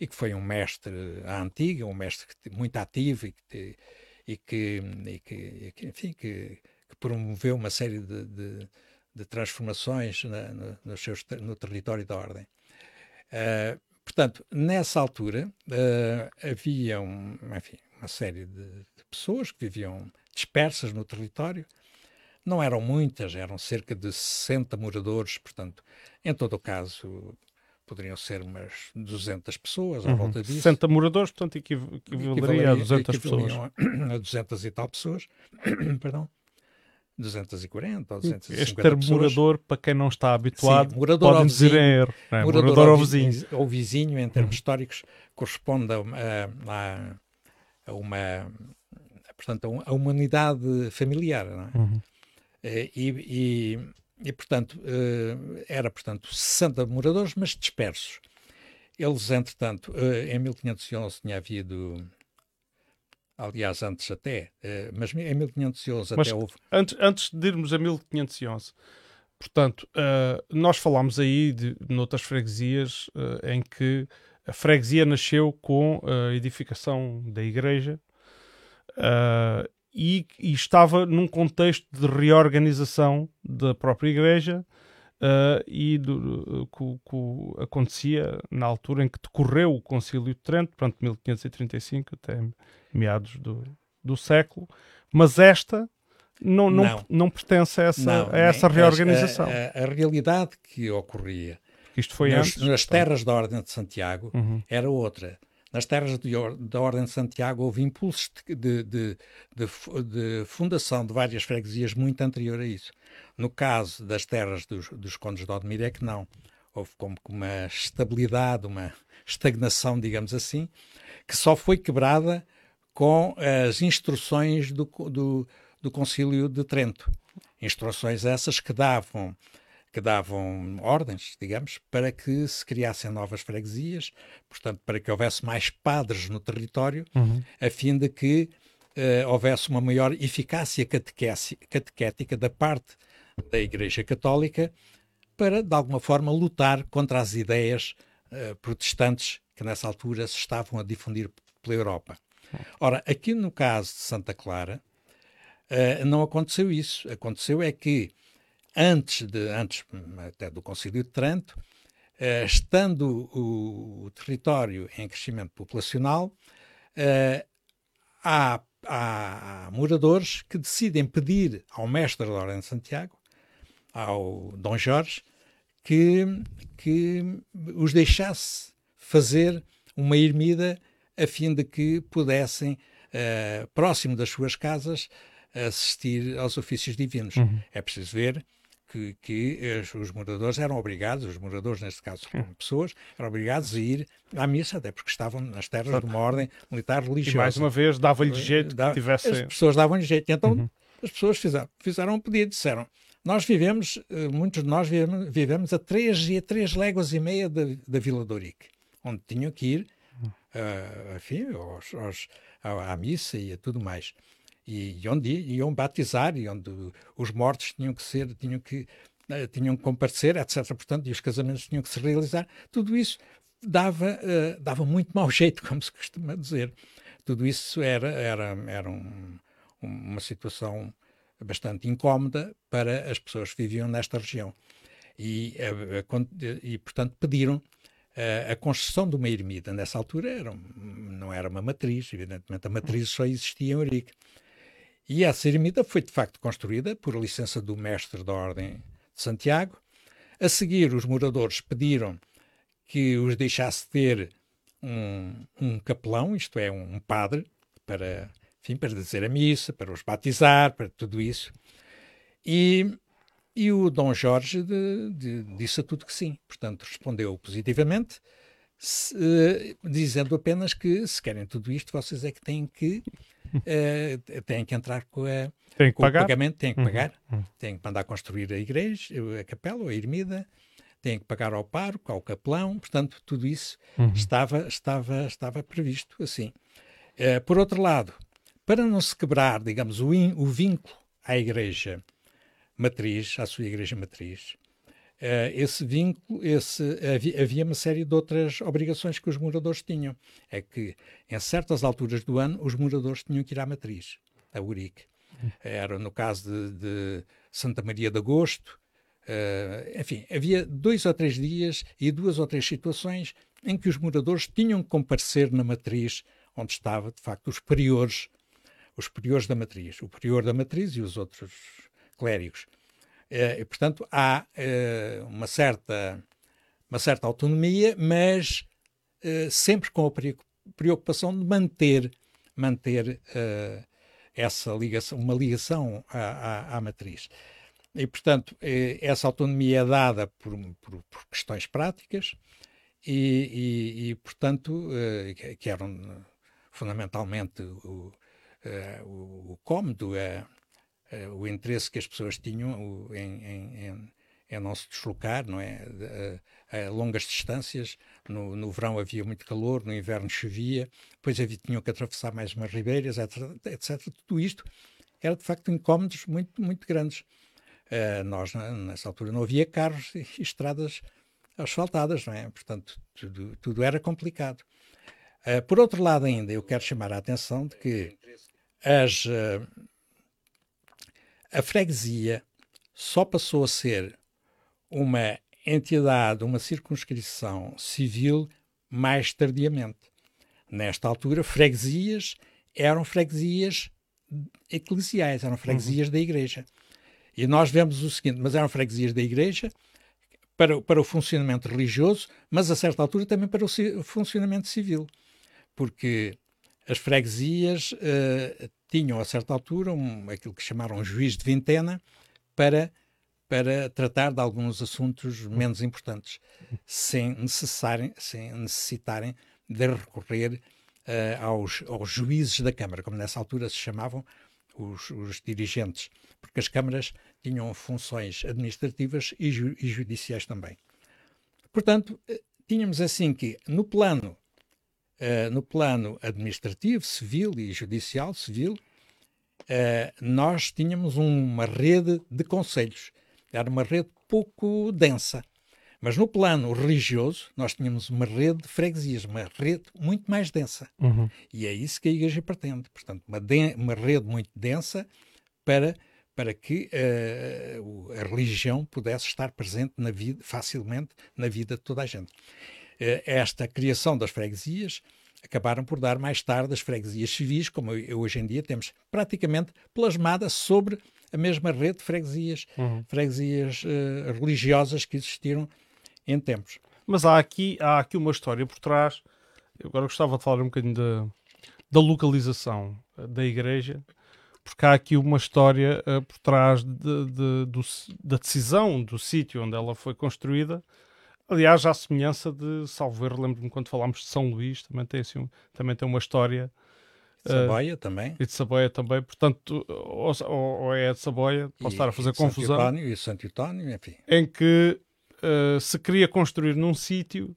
Speaker 2: e que foi um mestre à antiga, um mestre muito ativo e que, e que, e que, enfim, que, que, promoveu uma série de, de, de transformações na, no, no, no território da ordem. Uh, portanto, nessa altura uh, havia um, enfim, uma série de, de, pessoas que viviam dispersas no território. Não eram muitas, eram cerca de 60 moradores, portanto, em todo o caso, poderiam ser umas 200 pessoas à uhum. volta disso.
Speaker 1: 60 moradores, portanto, equivaleria a 200 pessoas.
Speaker 2: A 200 e tal pessoas, perdão. 240 ou 250
Speaker 1: Este termo
Speaker 2: pessoas.
Speaker 1: morador, para quem não está habituado, Sim, morador pode dizer em erro. É? Morador, morador ao vizinho.
Speaker 2: Ou vizinho, em termos uhum. históricos, corresponde a, a, a, uma portanto, a uma unidade familiar. Não é? Uhum. Eh, e, e e, portanto, eh, era, portanto, 60 moradores, mas dispersos. Eles, entretanto, eh, em 1511 tinha havido Aliás, antes até, uh, mas em 1511
Speaker 1: mas
Speaker 2: até houve.
Speaker 1: Antes, antes de irmos a 1511, portanto, nós falámos aí de noutras freguesias em que a freguesia nasceu com a edificação da igreja e, e, estava num contexto de reorganização da própria igreja uh, e do, que, que, acontecia na altura em que decorreu o Concílio de Trento, portanto 1535 até meados do, do século, mas esta não, não, não. não pertence a essa, não, a essa reorganização.
Speaker 2: A, a, a, realidade que ocorria
Speaker 1: Isto foi
Speaker 2: nas,
Speaker 1: antes,
Speaker 2: nas terras da Ordem de Santiago uhum. era outra. Nas terras de, da Ordem de Santiago houve impulsos de, de, de, fundação de várias freguesias muito anterior a isso. No caso das terras dos, dos condes de Odmir é que não. Houve como uma estabilidade, uma estagnação, digamos assim, que só foi quebrada com as instruções do, do, do Concílio de Trento. Instruções essas que davam que davam ordens, digamos, para que se criassem novas freguesias, portanto, para que houvesse mais padres no território, uhum. a fim de que uh, houvesse uma maior eficácia catequética da parte da Igreja Católica para, de alguma forma, lutar contra as ideias uh, protestantes que nessa altura se estavam a difundir pela Europa. Ora, aqui no caso de Santa Clara, uh, não aconteceu isso. Aconteceu é que antes, de, antes até do Concílio de Trento, eh, estando o, o, território em crescimento populacional, eh, há, há, há, moradores que decidem pedir ao mestre da Ordem de Santiago, ao Dom Jorge, que, que os deixasse fazer uma ermida a fim de que pudessem, eh, próximo das suas casas, assistir aos ofícios divinos. Uhum. É preciso ver que, que os moradores eram obrigados, os moradores, neste caso, como pessoas, eram obrigados a ir à missa, até porque estavam nas terras de uma ordem militar religiosa.
Speaker 1: E mais uma vez dava-lhe jeito que tivesse.
Speaker 2: As pessoas davam-lhe jeito. Então uhum. as pessoas fizeram, fizeram um pedido, disseram. Nós vivemos, eh, muitos de nós vivemos, vivemos a três a três léguas e meia da, da Vila de Ourique, onde tinham que ir, uh, enfim, aos, aos, à, à missa e a tudo mais e, onde iam batizar e onde os mortos tinham que ser, tinham que uh, tinham que comparecer, etc. Portanto, e os casamentos tinham que se realizar. Tudo isso dava uh, dava muito mau jeito, como se costuma dizer. Tudo isso era era era um, uma situação bastante incómoda para as pessoas que viviam nesta região. E, uh, e portanto, pediram a construção de uma ermida. Nessa altura era não era uma matriz, evidentemente a matriz só existia em Eurique. E essa ermida foi de facto construída por licença do mestre da Ordem de Santiago. A seguir, os moradores pediram que os deixasse ter um, um capelão, isto é, um padre, para, enfim, para dizer a missa, para os batizar, para tudo isso. E, e o Dom Jorge de, de, disse a tudo que sim. Portanto, respondeu positivamente, se, dizendo apenas que se querem tudo isto, vocês é que têm que uh, têm que entrar com, a,
Speaker 1: tem que
Speaker 2: com
Speaker 1: pagar.
Speaker 2: o pagamento, têm que uhum. pagar, uhum. têm que mandar construir a igreja, a capela ou a ermida, têm que pagar ao pároco, ao capelão, portanto, tudo isso uhum. estava, estava, estava previsto assim. Uh, por outro lado, para não se quebrar, digamos, o, in, o vínculo à igreja matriz, à sua igreja matriz, esse vínculo, esse, havia, havia, uma série de outras obrigações que os moradores tinham. É que, em certas alturas do ano, os moradores tinham que ir à matriz, a Urique. Era no caso de, de Santa Maria de Agosto. Uh, enfim, havia dois ou três dias e duas ou três situações em que os moradores tinham que comparecer na matriz, onde estava, de facto, os priores, os priores da matriz, o prior da matriz e os outros clérigos. Eh, e, portanto, há eh, uma, certa, uma certa autonomia, mas eh, sempre com a preocupação de manter, manter essa ligação, uma ligação à, à, à matriz. E, portanto, essa autonomia é dada por, por, por questões práticas e, e, e portanto, que eram fundamentalmente o, o, o cômodo, uh, o interesse que as pessoas tinham em, em, é não se deslocar, não é? A, a longas distâncias. No, no, verão havia muito calor, no inverno chovia, depois havia, tinham que atravessar mais umas ribeiras, etc, etc. Tudo isto era de facto incómodos muito, muito grandes. Uh, nós, nessa altura, não havia carros e estradas asfaltadas, não é? Portanto, tudo, tudo era complicado. Uh, por outro lado, ainda, eu quero chamar a atenção de que as, uh, a freguesia só passou a ser uma entidade, uma circunscrição civil mais tardiamente. Nesta altura, freguesias eram freguesias eclesiais, eram freguesias uhum. da igreja. E nós vemos o seguinte, mas eram freguesias da igreja para, para o funcionamento religioso, mas a certa altura também para o funcionamento civil. Porque as freguesias uh, tinham, a certa altura, um, aquilo que chamaram juiz de vintena para, para tratar de alguns assuntos menos importantes, sem, necessarem, sem necessitarem de recorrer uh, aos, aos juízes da Câmara, como nessa altura se chamavam os, os dirigentes, porque as câmaras tinham funções administrativas e, ju, e judiciais também. Portanto, eh, tínhamos assim que, no plano Uh, no plano administrativo, civil e judicial civil, uh, nós tínhamos uma rede de conselhos. Era uma rede pouco densa. Mas no plano religioso, nós tínhamos uma rede de freguesias, uma rede muito mais densa. Uhum. E é isso que a Igreja pretende. Portanto, uma, uma rede muito densa para, para que uh, a religião pudesse estar presente na vida, facilmente na vida de toda a gente. Eh, esta criação das freguesias acabaram por dar mais tarde as freguesias civis, como hoje em dia temos praticamente plasmada sobre a mesma rede de freguesias, uhum. freguesias uh, religiosas que existiram em tempos.
Speaker 1: Mas há aqui, há aqui uma história por trás. Eu agora gostava de falar um bocadinho da, da localização eh, da igreja, porque há aqui uma história uh, por trás de, de, do, da decisão do sítio onde ela foi construída Aliás, à semelhança de Salver, lembro-me quando falámos de São Luís, também tem, assim, também tem uma história.
Speaker 2: De Saboia uh, também.
Speaker 1: E de Saboia também, portanto, ou, ou é de Saboia, posso e, estar a fazer
Speaker 2: e
Speaker 1: confusão.
Speaker 2: Santo António, e Santo António, enfim.
Speaker 1: Em que uh, se queria construir num sítio,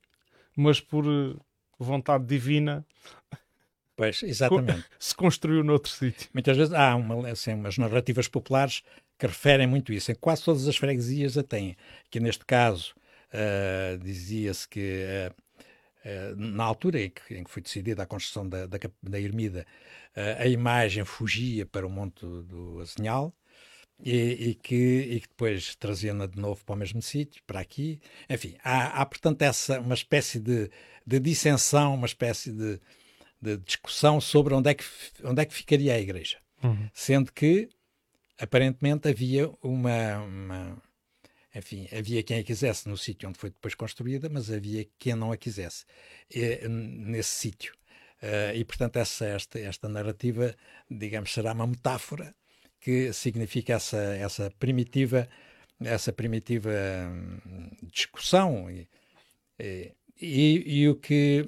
Speaker 1: mas por uh, vontade divina.
Speaker 2: Pois, exatamente.
Speaker 1: se construiu noutro sítio.
Speaker 2: Muitas vezes há uma, assim, umas narrativas populares que referem muito isso. Em quase todas as freguesias a têm. Que neste caso Uh, Dizia-se que uh, na altura em que, em que, foi decidida a construção da, da, da Ermida, a imagem fugia para o Monte do Azinhal e, e, que, e que depois trazia-na de novo para o mesmo sítio, para aqui. Enfim, há, há portanto essa, uma espécie de, de dissensão, uma espécie de, de, discussão sobre onde é que, onde é que ficaria a igreja. Uhum. Sendo que, aparentemente, havia uma, uma enfim, havia quem a quisesse no sítio onde foi depois construída, mas havia quem não a quisesse e, nesse sítio. Uh, e, portanto, essa, esta, esta narrativa, digamos, será uma metáfora que significa essa, essa primitiva, essa primitiva hum, discussão. E, e, e, o que.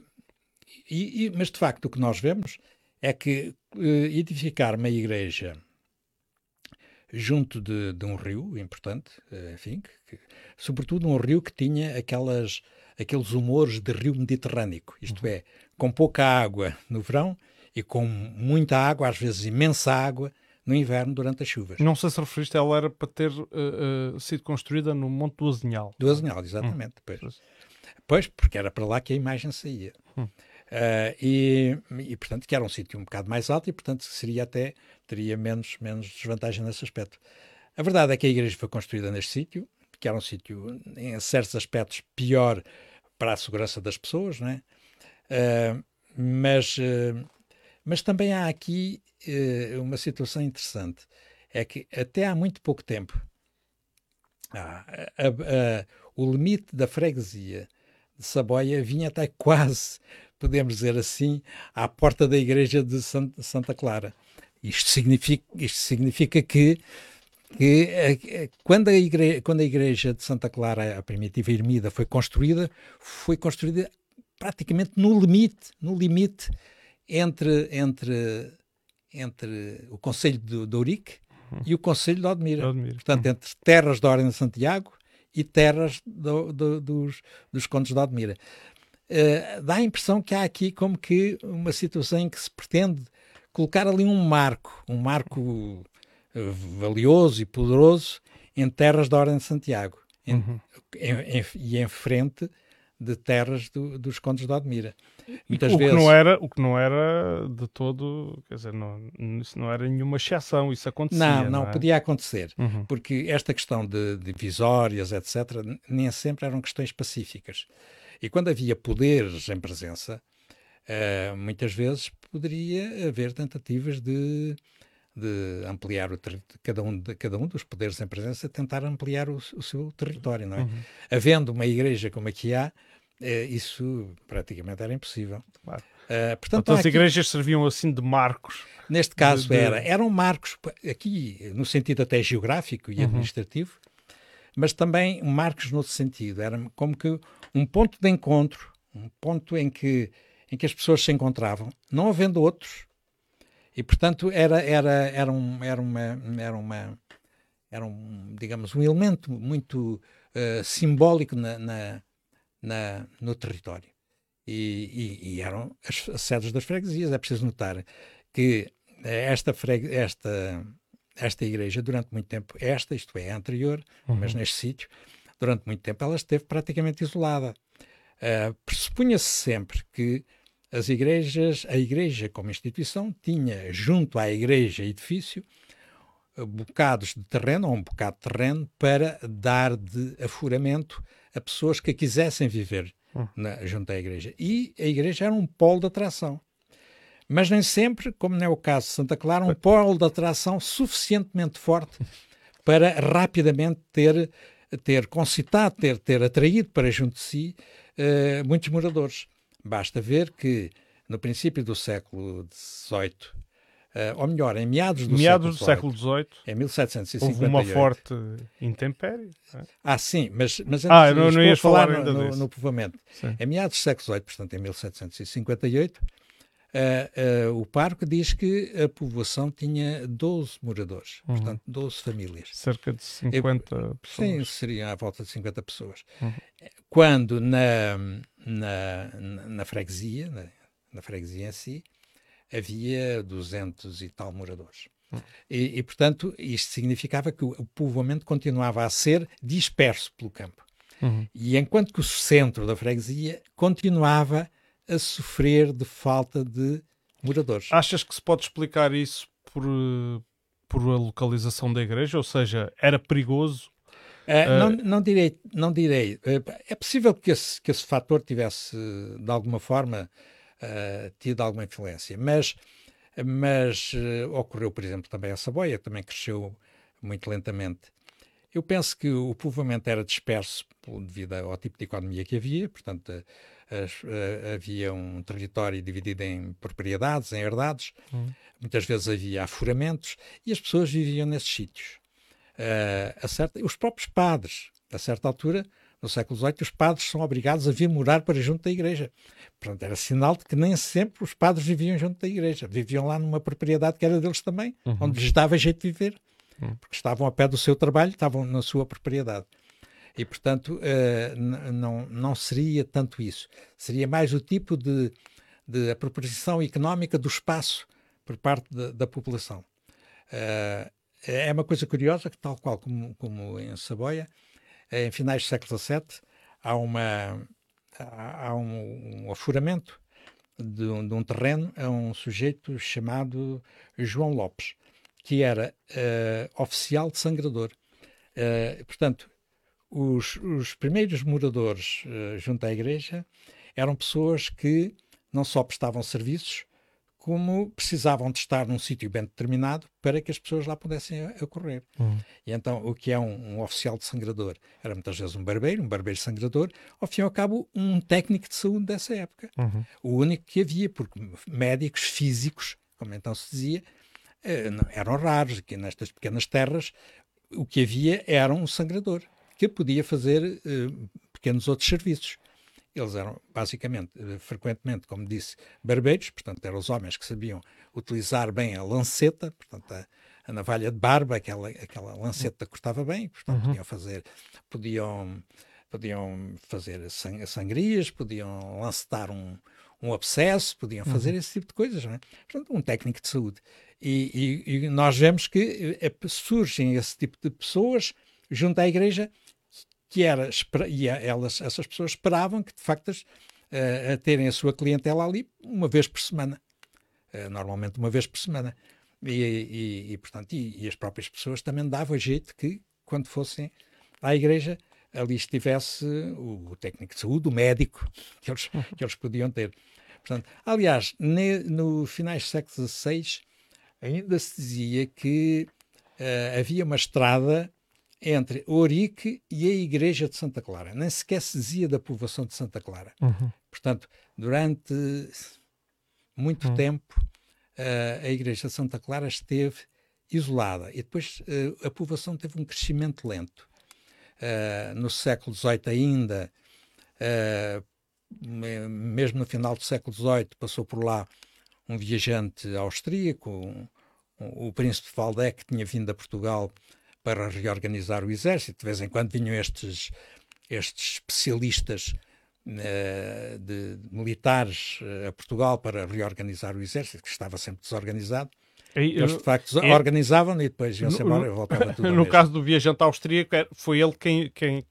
Speaker 2: E, mas, de facto, o que nós vemos é que uh, edificar uma igreja junto de, de um rio importante, eh, enfim, que, que, sobretudo um rio que tinha aquelas, aqueles humores de rio mediterrâneo, isto é, com pouca água no verão e com muita água, às vezes imensa água, no inverno durante as chuvas.
Speaker 1: Não sei se referiste, ela era para ter uh, uh, sido construída no Monte do Azinhal.
Speaker 2: Do Azinhal, exatamente. Hum. Pois. pois, porque era para lá que a imagem saía. Hum. Uh, e, e, portanto, que era um sítio um bocado mais alto e, portanto, seria até, teria menos, menos desvantagem nesse aspecto. A verdade é que a igreja foi construída neste sítio, que era um sítio, em certos aspectos, pior para a segurança das pessoas, não é? Uh, mas, uh, mas também há aqui uma situação interessante. É que até há muito pouco tempo, ah, a, a, o limite da freguesia de Saboia vinha até quase podemos dizer assim, à porta da igreja de Santa Clara. Isto significa, isto significa que, que eh, eh, quando, a igreja, quando a igreja de Santa Clara, a primitiva ermida, foi construída, foi construída praticamente no limite, no limite entre, entre, entre o Conselho de, de Ourique uhum. e o Conselho de Odmira. Odmira. Portanto, uhum. entre terras da Ordem de Santiago e terras do, do, dos, dos condes de Odmira. Uh, dá a impressão que há aqui como que uma situação em que se pretende colocar ali um marco, um marco valioso e poderoso em terras da Ordem de Santiago em, uhum. em, em, e em frente de terras do, dos condes de Odmira.
Speaker 1: Muitas o, vezes... que não era, o que não era de todo, quer dizer, não, isso não era nenhuma exceção, isso acontecia.
Speaker 2: Não, não,
Speaker 1: não é?
Speaker 2: podia acontecer, uhum. porque esta questão de divisórias, etc., nem sempre eram questões pacíficas. E quando havia poderes em presença, uh, muitas vezes poderia haver tentativas de de ampliar o cada um de cada um dos poderes em presença tentar ampliar o, o seu território, não é? Uhum. Havendo uma igreja como aqui há, eh, isso praticamente era impossível.
Speaker 1: Claro. Uh, portanto, então, as aqui, igrejas serviam assim de marcos.
Speaker 2: Neste caso de... era, eram marcos aqui no sentido até geográfico e uhum. administrativo, mas também marcos no outro sentido. Era como que um ponto de encontro, um ponto em que em que as pessoas se encontravam, não havendo outros, e, portanto, era, era, era, um, era, uma, era, uma, era um, digamos, um elemento muito uh, simbólico na, na, na, no território. E, e, e, eram as, as sedes das freguesias. É preciso notar que esta, esta, esta igreja, durante muito tempo, esta, isto é, anterior, uhum. mas neste sítio, durante muito tempo ela esteve praticamente isolada. Uh, Pressupunha-se sempre que as igrejas, a igreja como instituição tinha junto à igreja edifício eh, bocados de terreno ou um bocado de terreno para dar de afuramento a pessoas que quisessem viver hum. na, junto à igreja. E a igreja era um polo de atração. Mas nem sempre, como não é o caso de Santa Clara, um polo de atração suficientemente forte para rapidamente ter, ter concitado, ter, ter atraído para junto de si uh, muitos moradores. Basta ver que no princípio do século XVIII, uh, ou melhor, em meados do
Speaker 1: meados
Speaker 2: século,
Speaker 1: XVIII,
Speaker 2: em 1758,
Speaker 1: houve uma forte intempérie.
Speaker 2: É? Ah, sim, mas, mas
Speaker 1: antes, ah, não, não ias falar, falar
Speaker 2: no, no, no, povoamento. Sim. Em meados do século XVIII, portanto em 1758, Uh, uh, o parque diz que a povoação tinha 12 moradores, uhum. portanto 12 famílias.
Speaker 1: Cerca de 50 Eu, pessoas.
Speaker 2: Sim, seria à volta de 50 pessoas. Uhum. Quando na, na, na freguesia, na, na, freguesia em si, havia 200 e tal moradores. Uhum. E, e, portanto, isto significava que o, o povoamento continuava a ser disperso pelo campo. Uhum. E enquanto que o centro da freguesia continuava a sofrer de falta de moradores.
Speaker 1: Achas que se pode explicar isso por, por a localização da igreja? Ou seja, era perigoso?
Speaker 2: Uh, não, não, direi, não direi. É possível que esse, que esse fator tivesse, de alguma forma, uh, tido alguma influência, mas, mas uh, ocorreu, por exemplo, também a Saboia, também cresceu muito lentamente. Eu penso que o povoamento era disperso devido ao tipo de economia que havia, portanto, as, havia um território dividido em propriedades, em herdades, hum. muitas vezes havia afuramentos e as pessoas viviam nesses sítios. Uh, certa, os próprios padres, a certa altura, no século XVIII, os padres são obrigados a vir morar para junto da igreja. Portanto, era sinal de que nem sempre os padres viviam junto da igreja. Viviam lá numa propriedade que era deles também, uhum. onde lhes dava jeito de viver. Porque estavam a pé do seu trabalho, estavam na sua propriedade. E, portanto, uh, não, não seria tanto isso. Seria mais o tipo de, de apropriação económica do espaço por parte da, da população. Uh, é uma coisa curiosa que, tal qual como, como em Saboia, em finais do século XVII, há, uma, há um, um afuramento de um, de um, terreno a um sujeito chamado João Lopes, que era uh, oficial de sangrador. Uh, portanto, os, os primeiros moradores uh, junto à igreja eram pessoas que não só prestavam serviços, como precisavam de estar num sítio bem determinado para que as pessoas lá pudessem ocorrer. Uhum. E então, o que é um, um, oficial de sangrador? Era muitas vezes um barbeiro, um barbeiro sangrador, ao fim e ao cabo, um técnico de saúde dessa época. Uhum. O único que havia, porque médicos físicos, como então se dizia, eram raros. Aqui nestas pequenas terras, o que havia era um sangrador que podia fazer uh, pequenos outros serviços. Eles eram basicamente, uh, frequentemente, como disse, barbeiros, portanto, eram os homens que sabiam utilizar bem a lanceta, portanto, a, a navalha de barba, aquela, aquela lanceta cortava bem, portanto,
Speaker 1: Uhum.
Speaker 2: podiam fazer, podiam, podiam fazer sang- sangrias, podiam lancetar um, um abscesso, podiam fazer esse tipo de coisas, não é? Portanto, um técnico de saúde. E, e- e nós vemos que eh, surgem esse tipo de pessoas junto à igreja que era, e a- elas, essas pessoas esperavam que, de facto, as- eh, a terem a sua clientela ali uma vez por semana. Eh, normalmente uma vez por semana. E, e- e, portanto, e, e as próprias pessoas também davam jeito que, quando fossem à igreja, ali estivesse o, o técnico de saúde, o médico, que eles, que eles podiam ter. Portanto, aliás, ne- no finais do século XVI, ainda se dizia que eh, havia uma estrada entre Ourique e a igreja de Santa Clara. Nem sequer se dizia da povoação de Santa Clara.
Speaker 1: Uhum.
Speaker 2: Portanto, durante muito
Speaker 1: Hum.
Speaker 2: tempo, eh, a igreja de Santa Clara esteve isolada e depois eh, a povoação teve um crescimento lento. Eh, no século XVIII ainda, me- mesmo no final do século XVIII, passou por lá um viajante austríaco, um- um- o príncipe de Waldeck, que tinha vindo a Portugal para reorganizar o exército. De vez em quando vinham estes, estes especialistas eh, de, de militares eh, a Portugal para reorganizar o exército, que estava sempre desorganizado.
Speaker 1: E,
Speaker 2: Eles, de facto,
Speaker 1: é-
Speaker 2: organizavam e depois iam-se embora e voltava tudo
Speaker 1: no caso do viajante austríaco, é- foi ele quem, quem,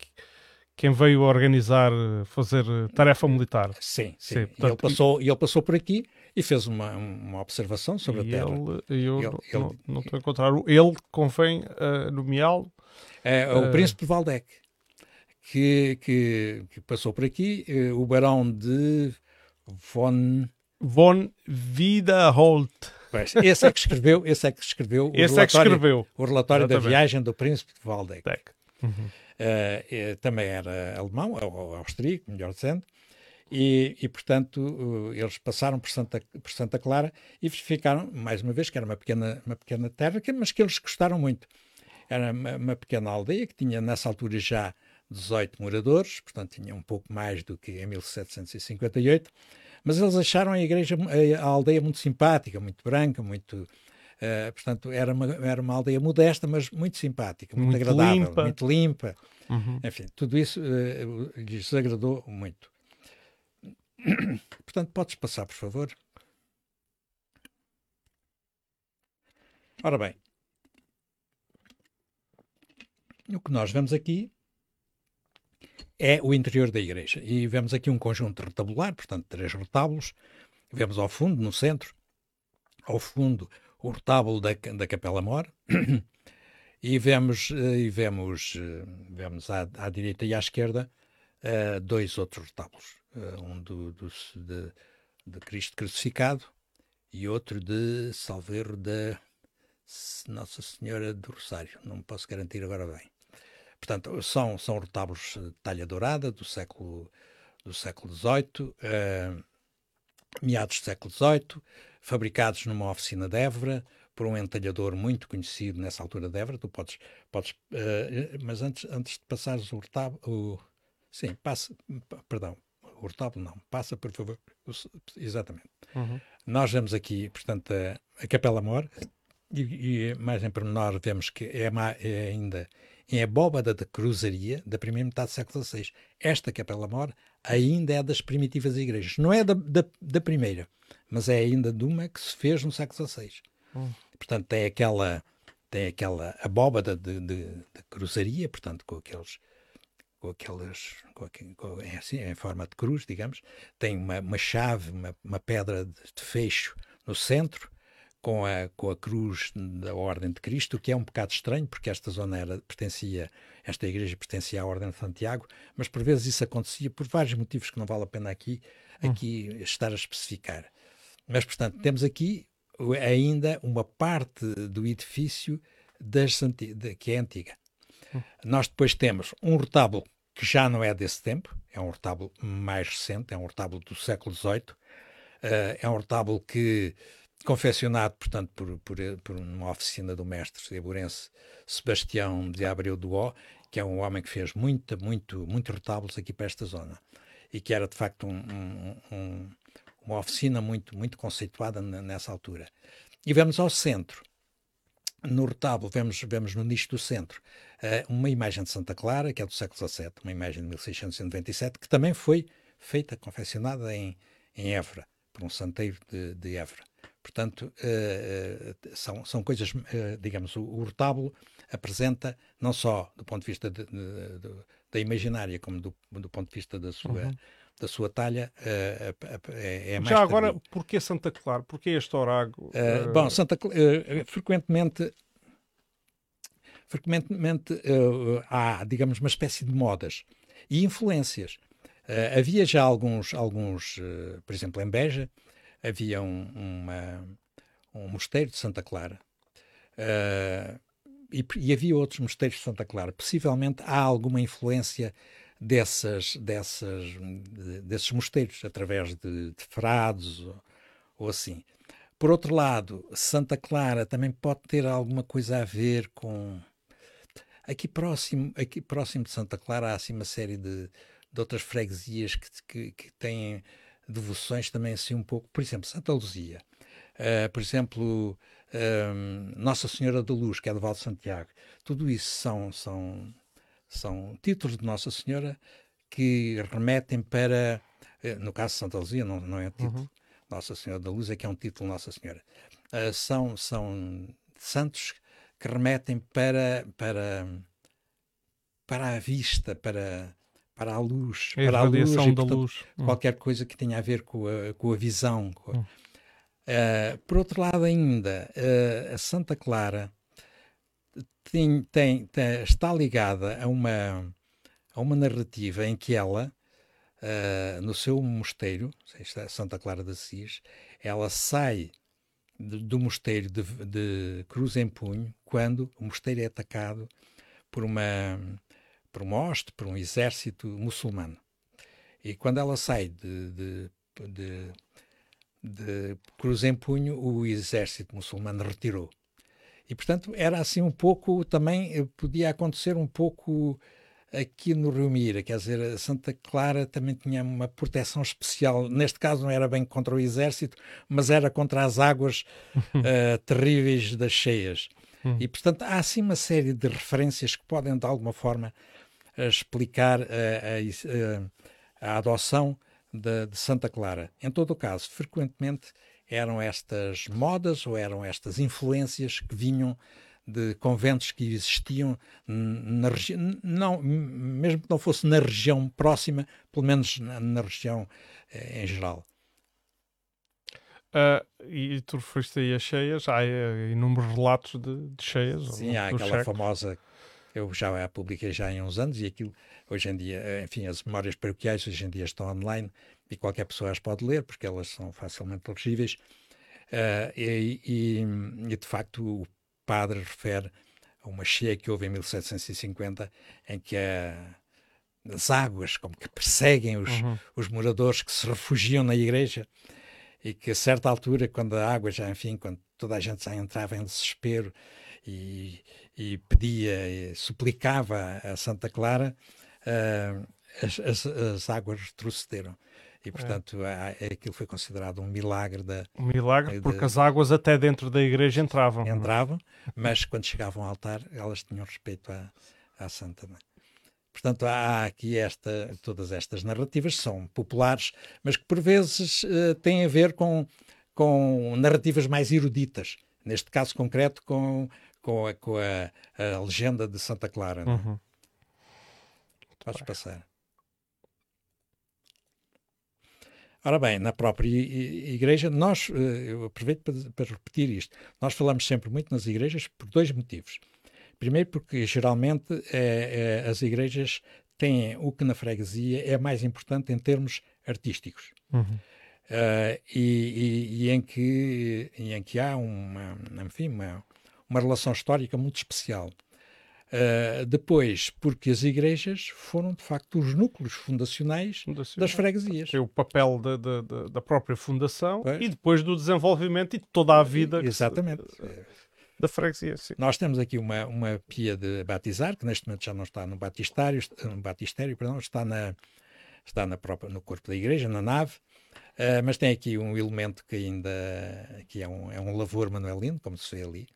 Speaker 1: quem veio organizar, fazer tarefa militar.
Speaker 2: Sim, sim.
Speaker 1: Sim,
Speaker 2: e, ele
Speaker 1: portanto,
Speaker 2: passou, e ele passou por aqui e fez uma, uma observação sobre a Terra.
Speaker 1: ele, eu
Speaker 2: Ele-
Speaker 1: não-
Speaker 2: ele-
Speaker 1: não- estou a encontrar. o- Ele convém uh, nomeá-lo.
Speaker 2: É, o
Speaker 1: Eh,
Speaker 2: príncipe de Waldeck, que, que, que passou por aqui, eh, o barão de von...
Speaker 1: Von Wiederholt.
Speaker 2: Pois, Esse é que escreveu, esse é que escreveu o
Speaker 1: Esse é que
Speaker 2: relatório,
Speaker 1: escreveu.
Speaker 2: o relatório da
Speaker 1: Exatamente.
Speaker 2: viagem do príncipe de Waldeck.
Speaker 1: Deck.
Speaker 2: Eh, também era alemão, ou, austríaco, melhor dizendo, e, e, portanto eh, eles passaram por Santa, por Santa Clara e ficaram, mais uma vez, que era uma pequena, uma pequena terra, mas que eles gostaram muito. Era uma, uma pequena aldeia que tinha nessa altura já 18 moradores, portanto tinha um pouco mais do que em 1758, mas eles acharam a igreja, a aldeia muito simpática, muito branca, muito... eh, portanto, era uma, era uma aldeia modesta, mas muito simpática, muito,
Speaker 1: Muito
Speaker 2: agradável,
Speaker 1: limpa.
Speaker 2: muito limpa.
Speaker 1: Uhum.
Speaker 2: Enfim, tudo isso eh, lhes agradou muito. Portanto, podes passar, por favor. Ora bem, o que nós vemos aqui é o interior da igreja. E vemos aqui um conjunto retabular, portanto, três retábulos. Vemos ao fundo, no centro, ao fundo, o retábulo da, da Capela Mor. E vemos, eh, e vemos, eh, vemos à, à direita e à esquerda eh, dois outros retábulos. Eh, um do, do- de, de Cristo crucificado e outro de Salveiro da Nossa Senhora do Rosário. Não posso garantir agora bem. Portanto, são, são retábulos de talha dourada do século, do século XVIII, eh, meados do século XVIII, fabricados numa oficina de Évora, por um entalhador muito conhecido nessa altura de Évora. Tu podes, podes eh, mas antes, antes de passares o retábulo, sim, passa, perdão, o retábulo não, passa por favor, O exatamente.
Speaker 1: Uhum.
Speaker 2: Nós vemos aqui, portanto, a, a Capela Mor, e, e mais em pormenor vemos que é, ma- é ainda em abóbada da cruzaria da primeira metade do século XVI. Esta Capela Mor ainda é das primitivas igrejas. Não é da, da, da primeira, mas é ainda de uma que se fez no século XVI.
Speaker 1: Hum.
Speaker 2: Portanto, tem aquela, tem aquela abóbada de, de, de cruzaria, portanto, com aqueles com aquelas, com, com- é assim, em forma de cruz, digamos, tem uma, uma chave, uma, uma pedra de, de fecho no centro, com a, com a cruz da Ordem de Cristo, o que é um bocado estranho, porque esta zona era, pertencia, esta igreja pertencia à Ordem de Santiago, mas por vezes isso acontecia por vários motivos que não vale a pena aqui, aqui estar a especificar. Mas, portanto, temos aqui ainda uma parte do edifício das de- que é antiga. Nós depois temos um retábulo que já não é desse tempo, é um retábulo mais recente, é um retábulo do século XVIII, eh, é um retábulo que, confeccionado, portanto, por, por, por uma oficina do mestre eburense Sebastião de Abreu O, que é um homem que fez muito, muito, muito retábulos aqui para esta zona e que era de facto um- um- um- uma oficina muito, muito conceituada nessa altura. E vamos ao centro. no retábulo vemos, vemos no nicho do centro uh, uma imagem de Santa Clara, que é do século XVII, uma imagem de 1697, que também foi feita, confeccionada em, em Évora, por um santeiro de, de Évora. Portanto, uh, são, são coisas, uh, digamos, o, o, retábulo apresenta, não só do ponto de vista de, de, de, da imaginária, como do, do ponto de vista da sua, uhum. da sua talha, uh, é, é, mais.
Speaker 1: Já agora, porquê Santa Clara? Porquê este orago?
Speaker 2: bom, Santa frequentemente. Frequentemente há, digamos, uma espécie de modas e influências. havia já alguns, alguns por exemplo, em Beja, havia um, uma, um mosteiro de Santa Clara uh, e, e, havia outros mosteiros de Santa Clara. Possivelmente há alguma influência dessas, dessas, de, desses mosteiros através de, de frades ou, ou, assim. Por outro lado, Santa Clara também pode ter alguma coisa a ver com aqui próximo, aqui próximo de Santa Clara há assim uma série de, de outras freguesias que, que, que têm devoções também assim um pouco, por exemplo, Santa Luzia, uh, por exemplo, um, Nossa Senhora da Luz, que é do Val de Santiago, tudo isso são, são, são títulos de Nossa Senhora que remetem para, eh, no caso de Santa Luzia, não, não é título, uhum. Nossa Senhora da Luz é que é um título Nossa Senhora, uh, são, são santos que remetem para, para, para a vista, para para a luz,
Speaker 1: é
Speaker 2: para a,
Speaker 1: luz, e,
Speaker 2: portanto,
Speaker 1: luz.
Speaker 2: Hum. qualquer coisa que tenha a ver com a, com a visão. Com a... Hum. Uh, por outro lado, ainda, uh, a Santa Clara tem, tem, tem, está ligada a uma, a uma narrativa em que ela, uh, no seu mosteiro, Santa Clara de Assis, ela sai de, do mosteiro de, de Cruz em Punho quando o mosteiro é atacado por uma hoste, por um exército muçulmano. E quando ela sai de, de, de, de Cruz em Punho, o exército muçulmano retirou. E, portanto, era assim um pouco, também eh, podia acontecer um pouco aqui no Rio Mira, quer dizer, Santa Clara também tinha uma proteção especial. Neste caso não era bem contra o exército, mas era contra as águas uh, terríveis das cheias. Hum. E, portanto, há assim uma série de referências que podem, de alguma forma, a explicar a, a, a adoção de, de, Santa Clara. Em todo o caso, frequentemente eram estas modas ou eram estas influências que vinham de conventos que existiam na região, não, mesmo que não fosse na região próxima, pelo menos na, na região eh, em geral.
Speaker 1: Uh, e tu referiste aí a cheias, há uh, inúmeros relatos de, de cheias.
Speaker 2: Sim, há aquela famosa eu já a publiquei já há uns anos e aquilo, hoje em dia, eh, enfim, as memórias paroquiais hoje em dia estão online e qualquer pessoa as pode ler porque elas são facilmente legíveis. Uh, e, e, e, de facto, o padre refere a uma cheia que houve em 1750 em que a, as águas como que perseguem os, uhum. os moradores que se refugiam na igreja e que a certa altura, quando a água já, enfim, quando toda a gente já entrava em desespero e, e pedia, e suplicava a Santa Clara, uh, as, as, as, águas retrocederam. E, portanto, é. aquilo foi considerado um milagre da.
Speaker 1: Um milagre, de, porque as águas até dentro da igreja entravam.
Speaker 2: Entravam, mas quando chegavam ao altar, elas tinham respeito à, à Santa Mãe. Portanto, há aqui esta, todas estas narrativas, são populares, mas que por vezes uh, têm a ver com, com narrativas mais eruditas. Neste caso concreto, com com a, com a, a legenda de Santa Clara. Não? É? Uhum. Podes passar. Ora bem, na própria igreja, nós, eh, eu aproveito para, para, repetir isto, nós falamos sempre muito nas igrejas por dois motivos. Primeiro, porque geralmente é, é, as igrejas têm o que na freguesia é mais importante em termos artísticos. Uhum. Uh, e, e, e, em que, e em que há uma, enfim, uma, uma relação histórica muito especial. Uh, depois, porque as igrejas foram de facto os núcleos fundacionais das freguesias.
Speaker 1: Tem o papel da, da, da própria fundação pois. e depois do desenvolvimento e de toda a vida
Speaker 2: Exatamente.
Speaker 1: Se, da freguesia. Sim.
Speaker 2: Nós temos aqui uma, uma pia de batizar, que neste momento já não está no batistério, no batistério perdão, está, na, está na própria, no corpo da igreja, na nave, uh, mas tem aqui um elemento que ainda que é um, é um lavor manuelino, como se vê ali,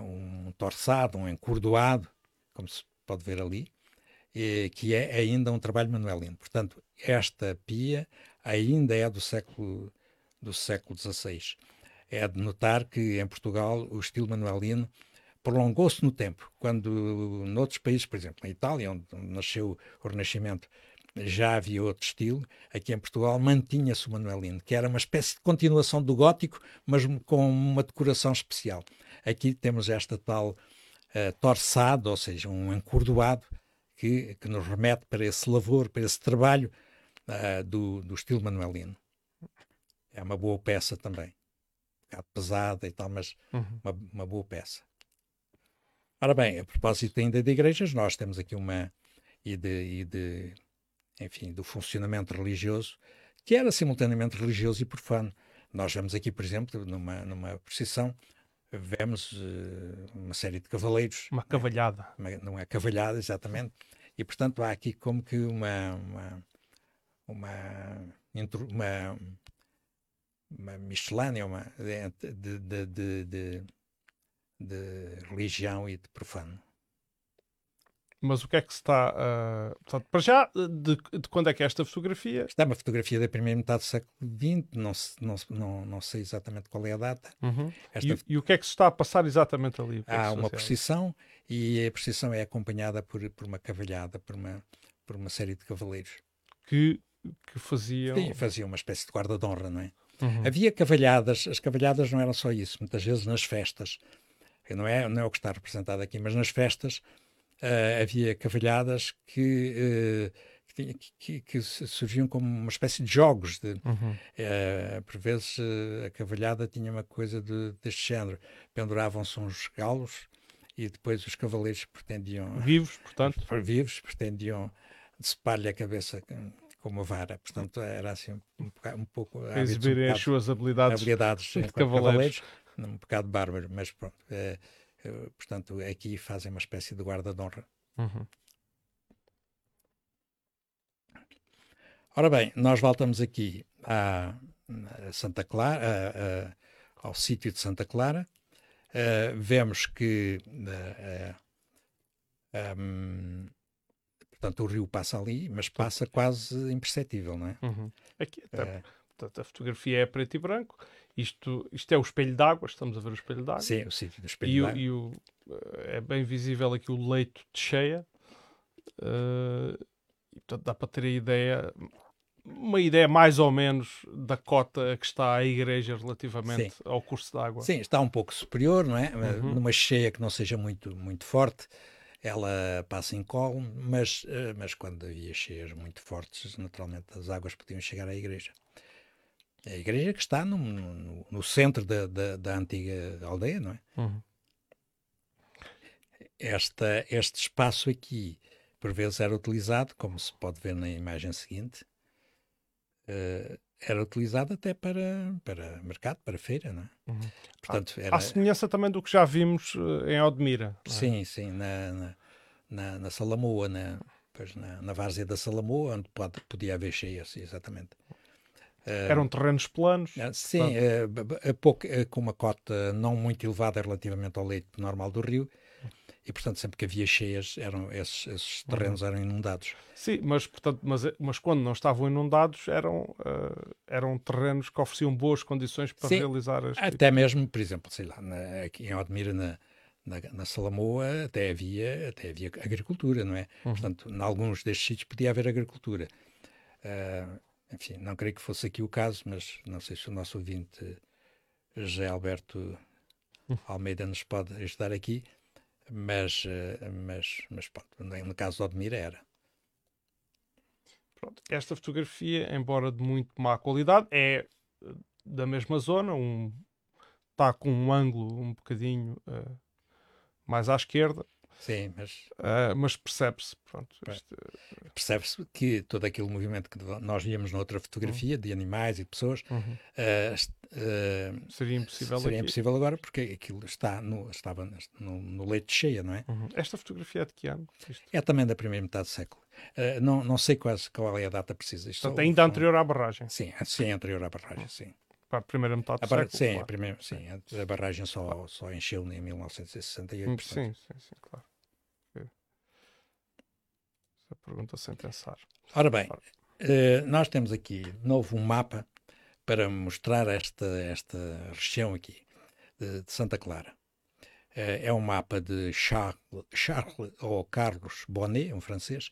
Speaker 2: um torçado, um encordoado, como se pode ver ali, e, que é ainda um trabalho manuelino. Portanto, esta pia ainda é do século do século XVI. É de notar que em Portugal o estilo manuelino prolongou-se no tempo, quando noutros países, por exemplo, na Itália, onde nasceu o Renascimento, já havia outro estilo. Aqui em Portugal mantinha-se o manuelino, que era uma espécie de continuação do gótico, mas com uma decoração especial. Aqui temos esta tal uh, torçado, ou seja, um encordoado, que, que nos remete para esse lavor, para esse trabalho uh, do, do estilo manuelino. É uma boa peça também. Um bocado pesada e tal, mas uhum. uma, uma boa peça. Ora bem, a propósito ainda de igrejas, nós temos aqui uma. e de, e de enfim, do funcionamento religioso, que era simultaneamente religioso e profano. Nós vemos aqui, por exemplo, numa, numa procissão, vemos uh, uma série de cavaleiros.
Speaker 1: Uma cavalhada.
Speaker 2: Né? Uma, não é cavalhada, exatamente. E, portanto, há aqui como que uma, uma, uma, uma, uma miscelânea uma, de, de, de, de, de religião e de profano.
Speaker 1: Mas o que é que se está. Uh, portanto, para já, de, de, quando é que é esta fotografia?
Speaker 2: Está uma fotografia da primeira metade do século XX, não, não, não, não sei exatamente qual é a data.
Speaker 1: Uhum. E, e, o que é que se está a passar exatamente ali?
Speaker 2: É Há uma procissão e a procissão é acompanhada por, por uma cavalhada, por uma, por uma série de cavaleiros.
Speaker 1: Que, que faziam.
Speaker 2: Sim, faziam uma espécie de guarda de honra, não é? Uhum. Havia cavalhadas, as cavalhadas não eram só isso, muitas vezes nas festas. Não é, não é o que está representado aqui, mas nas festas uh, havia cavalhadas que, uh, que, que, que, surgiam como uma espécie de jogos. De, uhum. uh, por vezes a cavalhada tinha uma coisa de, deste género. Penduravam-se uns galos e depois os cavaleiros pretendiam...
Speaker 1: Vivos, portanto?
Speaker 2: Vivos, pretendiam decepar-lhe a cabeça com uma vara. Portanto, era assim um, um pouco...
Speaker 1: Exibirem um as suas habilidades, habilidades de cavaleiros. cavaleiros.
Speaker 2: Um bocado bárbaro, mas pronto. É, eh, portanto, aqui fazem uma espécie de guarda de honra. Uhum. Ora bem, nós voltamos aqui a, Santa Clara, a, a, ao sítio de Santa Clara. Uh, vemos que uh, uh, um, portanto, o rio passa ali, mas passa quase imperceptível, não é?
Speaker 1: Uhum. Aqui, até, portanto, a fotografia é preto e branco isto, isto é o espelho d'água, estamos a ver o espelho d'água.
Speaker 2: Sim, o sítio do espelho d'água.
Speaker 1: E, o, é bem visível aqui o leito de cheia. Uh, e, portanto, dá para ter a ideia, uma ideia mais ou menos da cota que está a igreja relativamente Sim. ao curso d'água.
Speaker 2: Sim, está um pouco superior, não é? Uhum. Numa cheia que não seja muito, muito forte, ela passa em colo, mas, mas quando havia cheias muito fortes, naturalmente as águas podiam chegar à igreja. É a igreja que está no, no, no centro da, da, da, antiga aldeia, não é? Uhum. Esta, este espaço aqui, por vezes, era utilizado, como se pode ver na imagem seguinte, uh, era utilizado até para, para mercado, para feira, não é? Uhum.
Speaker 1: Portanto, era... Há semelhança também do que já vimos uh, em Odmira.
Speaker 2: É? Sim, sim, na, na, na, na Salamoa, na, pois na, na várzea da Salamoa, onde pode, podia haver cheias, exatamente.
Speaker 1: Eh, Eram terrenos planos?
Speaker 2: Eh, sim, uh, pouco, uh, com uma cota não muito elevada relativamente ao leito normal do rio, e portanto sempre que havia cheias eram esses, esses uhum. terrenos uhum. eram inundados.
Speaker 1: Sim, mas portanto, mas, mas quando não estavam inundados eram uh, eram terrenos que ofereciam boas condições para Sim, realizar
Speaker 2: as até mesmo, por exemplo, sei lá, na, aqui em Odmira na, na, na, Salamoa até havia até havia agricultura, não é? Uhum. Portanto, em alguns destes sítios podia haver agricultura. Uh, enfim, não creio que fosse aqui o caso, mas não sei se o nosso ouvinte José Alberto Almeida nos pode ajudar aqui, mas, eh, mas, mas pronto, no caso de Odmir era.
Speaker 1: Pronto, esta fotografia, embora de muito má qualidade, é eh, da mesma zona, um, está com um ângulo um bocadinho uh, mais à esquerda,
Speaker 2: Sim, mas.
Speaker 1: Uh, mas percebe-se, pronto. Este...
Speaker 2: Percebe-se que todo aquele movimento que nós víamos na outra fotografia, uhum. de animais e de pessoas, uhum. uh,
Speaker 1: seria impossível
Speaker 2: Seria aqui. impossível agora, porque aquilo está no, estava no, no leite cheia, não é?
Speaker 1: Uhum. Esta fotografia é de que ano?
Speaker 2: Isto? É também da primeira metade do século. Uh, não, não sei qual, qual é a data precisa.
Speaker 1: Isto Portanto, ainda anterior à barragem.
Speaker 2: Sim, sim, anterior à barragem, sim.
Speaker 1: Para a primeira metade do
Speaker 2: A
Speaker 1: século.
Speaker 2: sim,
Speaker 1: claro.
Speaker 2: a, primeira, sim, a- barragem só, só encheu em 1968.
Speaker 1: Hum,
Speaker 2: portanto,
Speaker 1: Sim, sim, sim, claro. É. Essa pergunta sem pensar.
Speaker 2: Ora bem, eh, nós temos aqui de novo um mapa para mostrar esta, esta região aqui de, de Santa Clara. Eh, é um mapa de Charles, Charles ou Carlos Bonnet, um francês,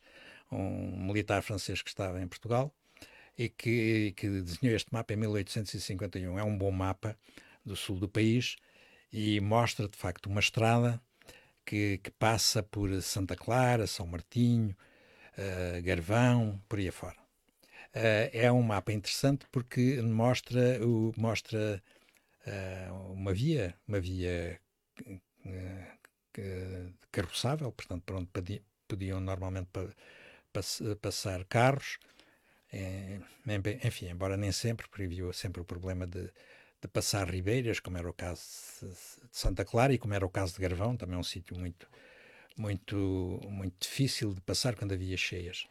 Speaker 2: um militar francês que estava em Portugal e que, que desenhou este mapa em 1851. É um bom mapa do sul do país e mostra de facto uma estrada que, que passa por Santa Clara, São Martinho, eh, Garvão, por aí afora. Eh, é um mapa interessante porque mostra, o, mostra eh, uma via, uma via carroçável, portanto, por onde podi- podiam normalmente pa- pass- passar carros. Em- enfim, embora nem sempre, porque havia sempre o problema de, de passar ribeiras, como era o caso de Santa Clara e como era o caso de Garvão, também é um sítio muito, muito, muito difícil de passar quando havia cheias.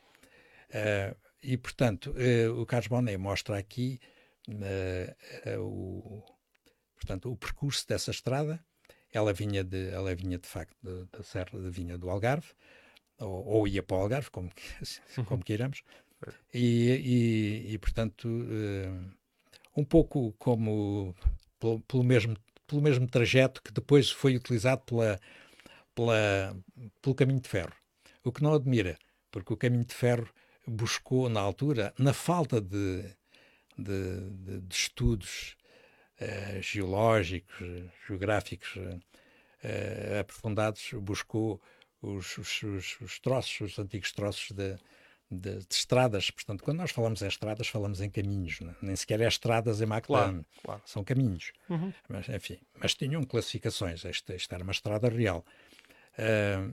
Speaker 2: Eh, e, portanto, eh, o Carlos Bonnet mostra aqui eh, o, portanto, o percurso dessa estrada. Ela vinha de, ela vinha de facto da Serra Vinha do Algarve, ou, ou ia para o Algarve, como, como queiramos. E, e, e, portanto, eh, um pouco como pelo, pelo mesmo, pelo mesmo trajeto que depois foi utilizado pela, pela, pelo caminho de ferro. O que não admira, porque o caminho de ferro buscou, na altura, na falta de, de, de- de estudos eh, geológicos, geográficos eh, aprofundados, buscou os, os, os, os troços, os antigos troços de, de, de estradas. Portanto, quando nós falamos em estradas, falamos em caminhos, né? nem sequer é estradas em McLaren,
Speaker 1: Claro, claro.
Speaker 2: são caminhos.
Speaker 1: Uhum.
Speaker 2: Mas, enfim, mas tinham classificações. Esta, esta era uma estrada real. Ah,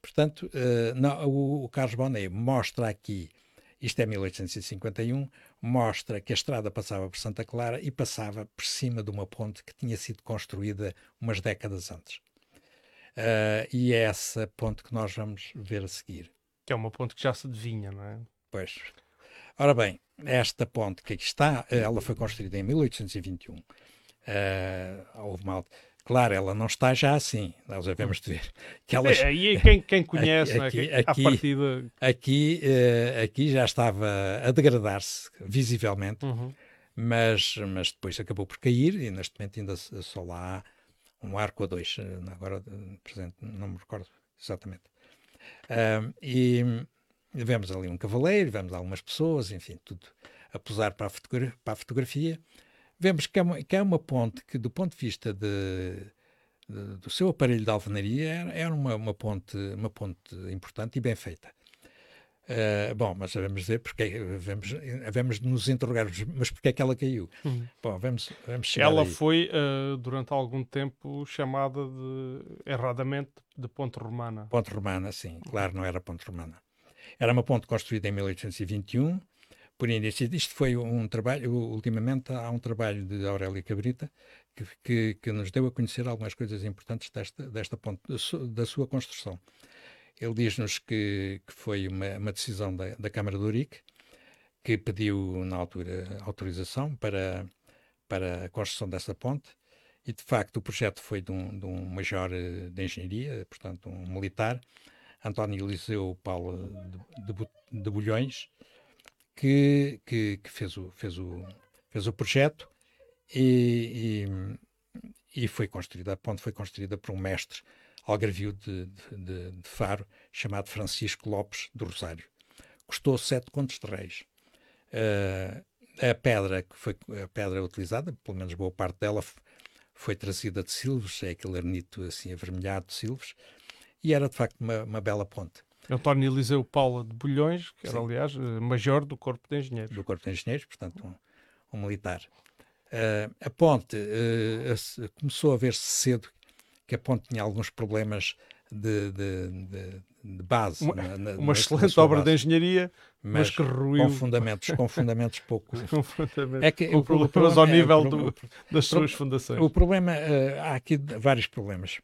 Speaker 2: portanto, ah, não, o, o Carlos Bonnet mostra aqui, isto é 1851, mostra que a estrada passava por Santa Clara e passava por cima de uma ponte que tinha sido construída umas décadas antes. Ah, e é essa ponte que nós vamos ver a seguir.
Speaker 1: Que é uma ponte que já se adivinha, não é?
Speaker 2: Pois. Ora bem, esta ponte que aqui está, ela foi construída em 1821. Eh, houve mal. Claro, ela não está já assim. Nós devemos de ver que ela
Speaker 1: É, aí quem, quem conhece, é?
Speaker 2: aqui-
Speaker 1: Que
Speaker 2: aqui-
Speaker 1: partida.
Speaker 2: aqui, eh, aqui já estava a degradar-se visivelmente,
Speaker 1: Uhum.
Speaker 2: mas, mas depois acabou por cair e neste momento ainda só lá há um arco a dois. eh, Agora, eh, presente, não me recordo exatamente. E vemos ali um cavaleiro, vemos algumas pessoas, enfim, tudo a posar para a, fotogra- para a fotografia. Vemos que é, uma, que é uma ponte que, do ponto de vista de, de- do seu aparelho de alvenaria, era, era uma, uma, ponte, uma ponte importante e bem feita. Ah, bom, mas vamos dizer porque vamos, vamos nos interrogar, mas porque é que ela caiu?
Speaker 1: Uhum.
Speaker 2: Bom, vamos, vamos chegar
Speaker 1: Ela
Speaker 2: aí.
Speaker 1: foi, eh, durante algum tempo, chamada de, erradamente de Ponte Romana.
Speaker 2: Ponte Romana, sim, claro, não era Ponte Romana. Era uma ponte construída em 1821, por início. Isto foi um trabalho, ultimamente há um trabalho de Aurélia Cabrita que, que, que nos deu a conhecer algumas coisas importantes desta, desta ponte, da sua construção. Ele diz-nos que, que foi uma, uma decisão da, da Câmara de Urique, que pediu, na altura, autorização para, para a construção dessa ponte, e de facto o projeto foi de um, de um major de engenharia, portanto um militar, António Eliseu Paulo de, de, de Bulhões, que, que, que fez, o, fez, o, fez o projeto e, e, e foi construída, a ponte foi construída por um mestre algarvio de, de, de- Faro, chamado Francisco Lopes do Rosário. Custou sete contos de reis. Eh, a pedra que foi a pedra utilizada, pelo menos boa parte dela, foi trazida de Silves, é aquele arnito assim avermelhado de Silves, e era de facto uma, uma bela ponte
Speaker 1: António Eliseu Paula de Bulhões, que era,
Speaker 2: Sim.
Speaker 1: aliás, eh, major do Corpo de Engenheiros.
Speaker 2: do Corpo de Engenheiros, portanto um, um militar. Eh, a ponte a- começou a ver-se cedo que a ponte tinha alguns problemas de, de, de- de base.
Speaker 1: Uma-
Speaker 2: na- na-
Speaker 1: Uma excelente obra de
Speaker 2: base,
Speaker 1: engenharia, mas,
Speaker 2: mas
Speaker 1: que ruiu
Speaker 2: com fundamentos, com fundamentos pouco.
Speaker 1: completamente.
Speaker 2: É que
Speaker 1: com
Speaker 2: o pro- problema
Speaker 1: ao
Speaker 2: é-
Speaker 1: nível
Speaker 2: o
Speaker 1: do-
Speaker 2: pro-
Speaker 1: das suas fundações.
Speaker 2: O problema, eh, há aqui vários problemas.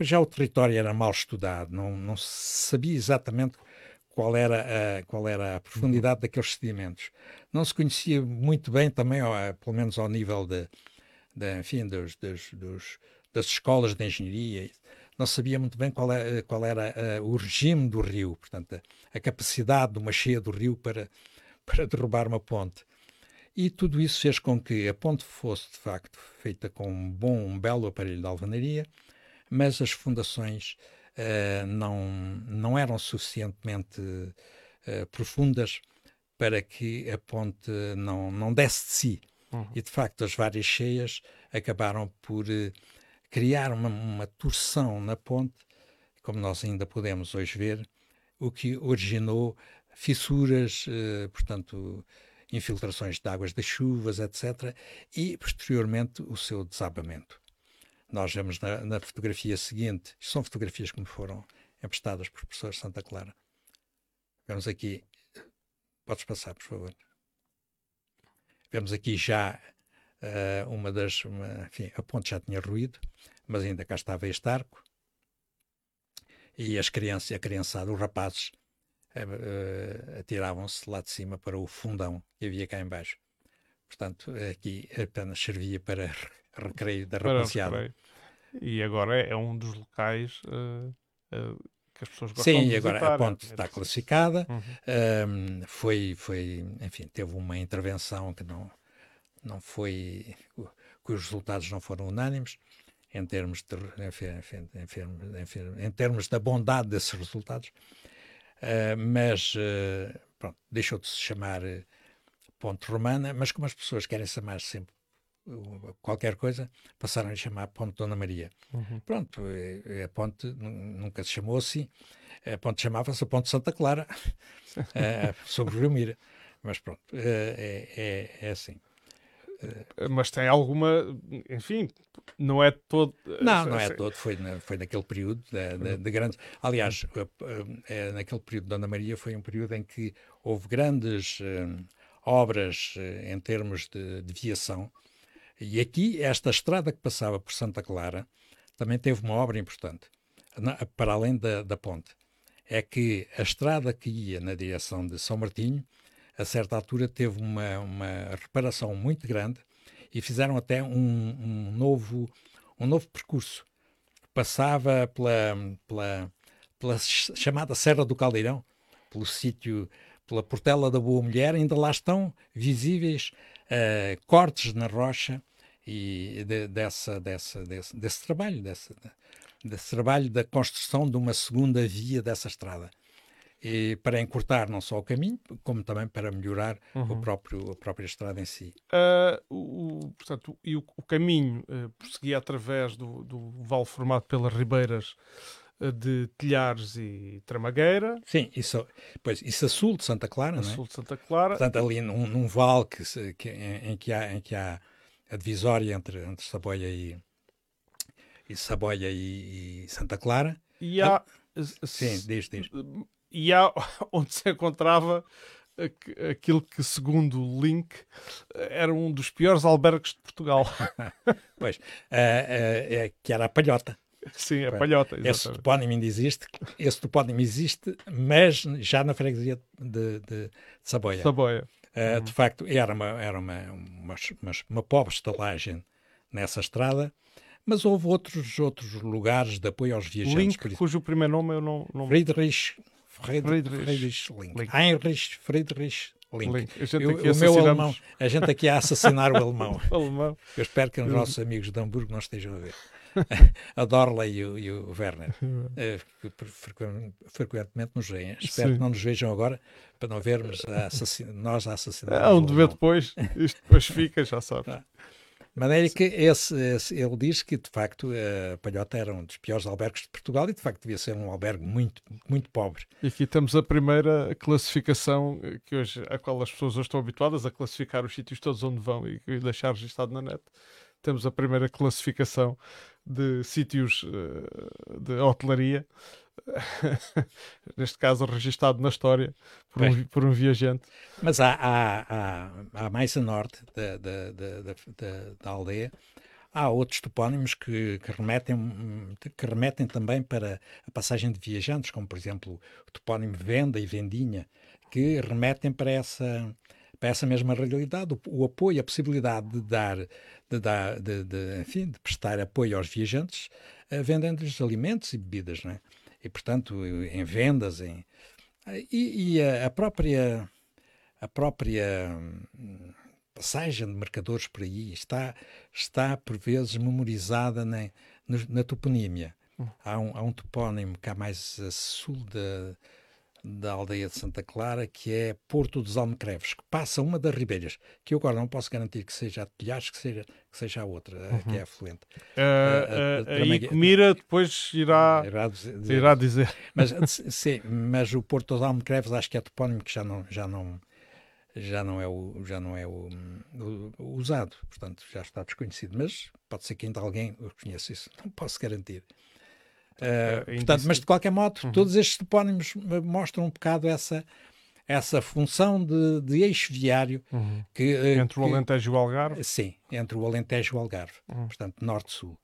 Speaker 2: Já o território era mal estudado, não, não se sabia exatamente qual era a, qual era a profundidade daqueles sedimentos. Não se conhecia muito bem também, pelo menos ao nível de, de enfim, dos, dos, dos, das escolas de engenharia, não sabia muito bem qual, é, qual era uh, o regime do rio, portanto, a, a, capacidade de uma cheia do rio para, para derrubar uma ponte. E tudo isso fez com que a ponte fosse, de facto, feita com um bom, um belo aparelho de alvenaria, mas as fundações uh, não, não eram suficientemente uh, profundas para que a ponte não, não desse de si. Uhum. E, de facto, as várias cheias acabaram por criar uma, uma torção na ponte, como nós ainda podemos hoje ver, o que originou fissuras, portanto, infiltrações de águas das chuvas, etc., e posteriormente o seu desabamento. Nós vemos na, na fotografia seguinte, são fotografias que me foram emprestadas por professor Santa Clara. Vemos aqui, podes passar, por favor. Vemos aqui já uh, uma das, uma, enfim, a ponte já tinha ruído, mas ainda cá estava este arco. E as crianças, a criançada, os rapazes, uh, atiravam-se lá de cima para o fundão que havia cá embaixo. Portanto, aqui apenas servia para recreio da rapaziada.
Speaker 1: E agora é, é um dos locais uh, uh, que as pessoas gostam
Speaker 2: Sim,
Speaker 1: de
Speaker 2: agora a ponte está classificada. Uhum. Um, foi, foi, enfim, teve uma intervenção que não, não foi, cujos resultados não foram unânimes em termos de, enfim, enfim, em termos da bondade desses resultados. Uh, mas uh, pronto, deixou de se chamar uh, ponte romana, mas como as pessoas querem chamar sempre qualquer coisa, passaram a chamar Ponte Dona Maria. Uhum. Pronto, a ponte nunca se chamou assim, a ponte chamava-se Ponte Santa Clara, sobre o Rio Mira. Mas pronto, é, é, é assim.
Speaker 1: Mas tem alguma, enfim, não é todo.
Speaker 2: Não, não é todo. Foi, na, foi naquele período de, de, de grandes. Aliás, é, naquele período de Dona Maria foi um período em que houve grandes obras em termos de, de viação e aqui, esta estrada que passava por Santa Clara também teve uma obra importante, para além da, da ponte. É que a estrada que ia na direção de São Martinho, a certa altura, teve uma, uma reparação muito grande e fizeram até um, um novo, um novo percurso. Passava pela, pela, pela chamada Serra do Caldeirão, pelo sítio, pela Portela da Boa Mulher, ainda lá estão visíveis uh, cortes na rocha e de, dessa, dessa, desse, desse trabalho, desse, desse trabalho da construção de uma segunda via dessa estrada. E para encurtar não só o caminho, como também para melhorar uhum. o próprio, a própria estrada em si.
Speaker 1: Uh, o, portanto, e o, o caminho uh, prosseguia através do, do vale formado pelas ribeiras uh, de Telhares e Tramagueira.
Speaker 2: Sim, isso, pois, isso a sul de Santa Clara, a não
Speaker 1: é? sul de Santa Clara.
Speaker 2: Portanto, ali num, num vale que, que, em, em, que há, em que há a divisória entre, entre Saboia e, e Saboia e, e, Santa Clara.
Speaker 1: E há, ah,
Speaker 2: sim, diz, diz.
Speaker 1: E há onde se encontrava aquilo que, segundo o Link, era um dos piores albergues de Portugal.
Speaker 2: pois, é que era a Palhota.
Speaker 1: Sim, a Palhota.
Speaker 2: Exatamente. Esse topónimo ainda existe, esse topónimo existe, mas já na freguesia de, de, de Saboia.
Speaker 1: Saboia.
Speaker 2: Uh, De facto, era, uma, era uma, uma, uma, uma pobre estalagem nessa estrada, mas houve outros, outros lugares de apoio aos viajantes.
Speaker 1: Link, cujo primeiro nome eu não... não...
Speaker 2: Friedrich, Friedrich, Friedrich Link. Link. Heinrich Friedrich Link. Link.
Speaker 1: A gente
Speaker 2: eu,
Speaker 1: aqui
Speaker 2: o meu alemão, a gente aqui a assassinar o alemão.
Speaker 1: o alemão.
Speaker 2: Eu espero que os nossos amigos de Hamburgo não estejam a ver. a Dorla e o, e o Werner, uh, frequentemente nos veem. Espero Sim. que não nos vejam agora para não vermos a nós a assassinar.
Speaker 1: É um dever depois, isto depois fica, já sabes.
Speaker 2: Ah. De maneira que esse, esse, ele diz que, de facto, a Palhota era um dos piores albergues de Portugal e, de facto, devia ser um albergue muito, muito pobre.
Speaker 1: E aqui temos a primeira classificação que hoje, a qual as pessoas hoje estão habituadas a classificar os sítios todos onde vão e deixar registado na net. Temos a primeira classificação de sítios uh, de hotelaria, neste caso registado na história por, um, por um, viajante.
Speaker 2: Mas há, há, há, há mais a norte da, da, da, da, aldeia, Há outros topónimos que, que, remetem, que remetem também para a passagem de viajantes, como por exemplo o topónimo Venda e Vendinha, que remetem para essa, para essa mesma realidade, o, o apoio, a possibilidade de dar, de, dar de, de, enfim, de prestar apoio aos viajantes, uh, vendendo-lhes alimentos e bebidas, não é? E portanto, em vendas, em, e, e a, a própria a própria hum, passagem de marcadores por aí está, está por vezes memorizada na, na toponímia. Hum. Há um, há um topónimo cá mais a sul da, da aldeia de Santa Clara, que é Porto dos Almecreves, que passa uma das ribeiras, que eu agora não posso garantir que seja a Telhares, que seja, que seja a outra, uhum. que é afluente.
Speaker 1: Uh, uh, aí Comira depois irá, irá dizer. Irá dizer.
Speaker 2: Mas, sim, mas o Porto dos Almecreves acho que é topónimo que já não, já não, já não é, o, já não é o, o, o, usado, portanto já está desconhecido, mas pode ser que ainda alguém o conheça isso, não posso garantir. Uh, portanto, mas de qualquer modo, uhum. todos estes topónimos mostram um bocado essa, essa função de, de eixo viário
Speaker 1: uhum. que, uh, entre o Alentejo e o Algarve?
Speaker 2: Sim, entre o Alentejo e o Algarve, uhum. portanto, norte-sul.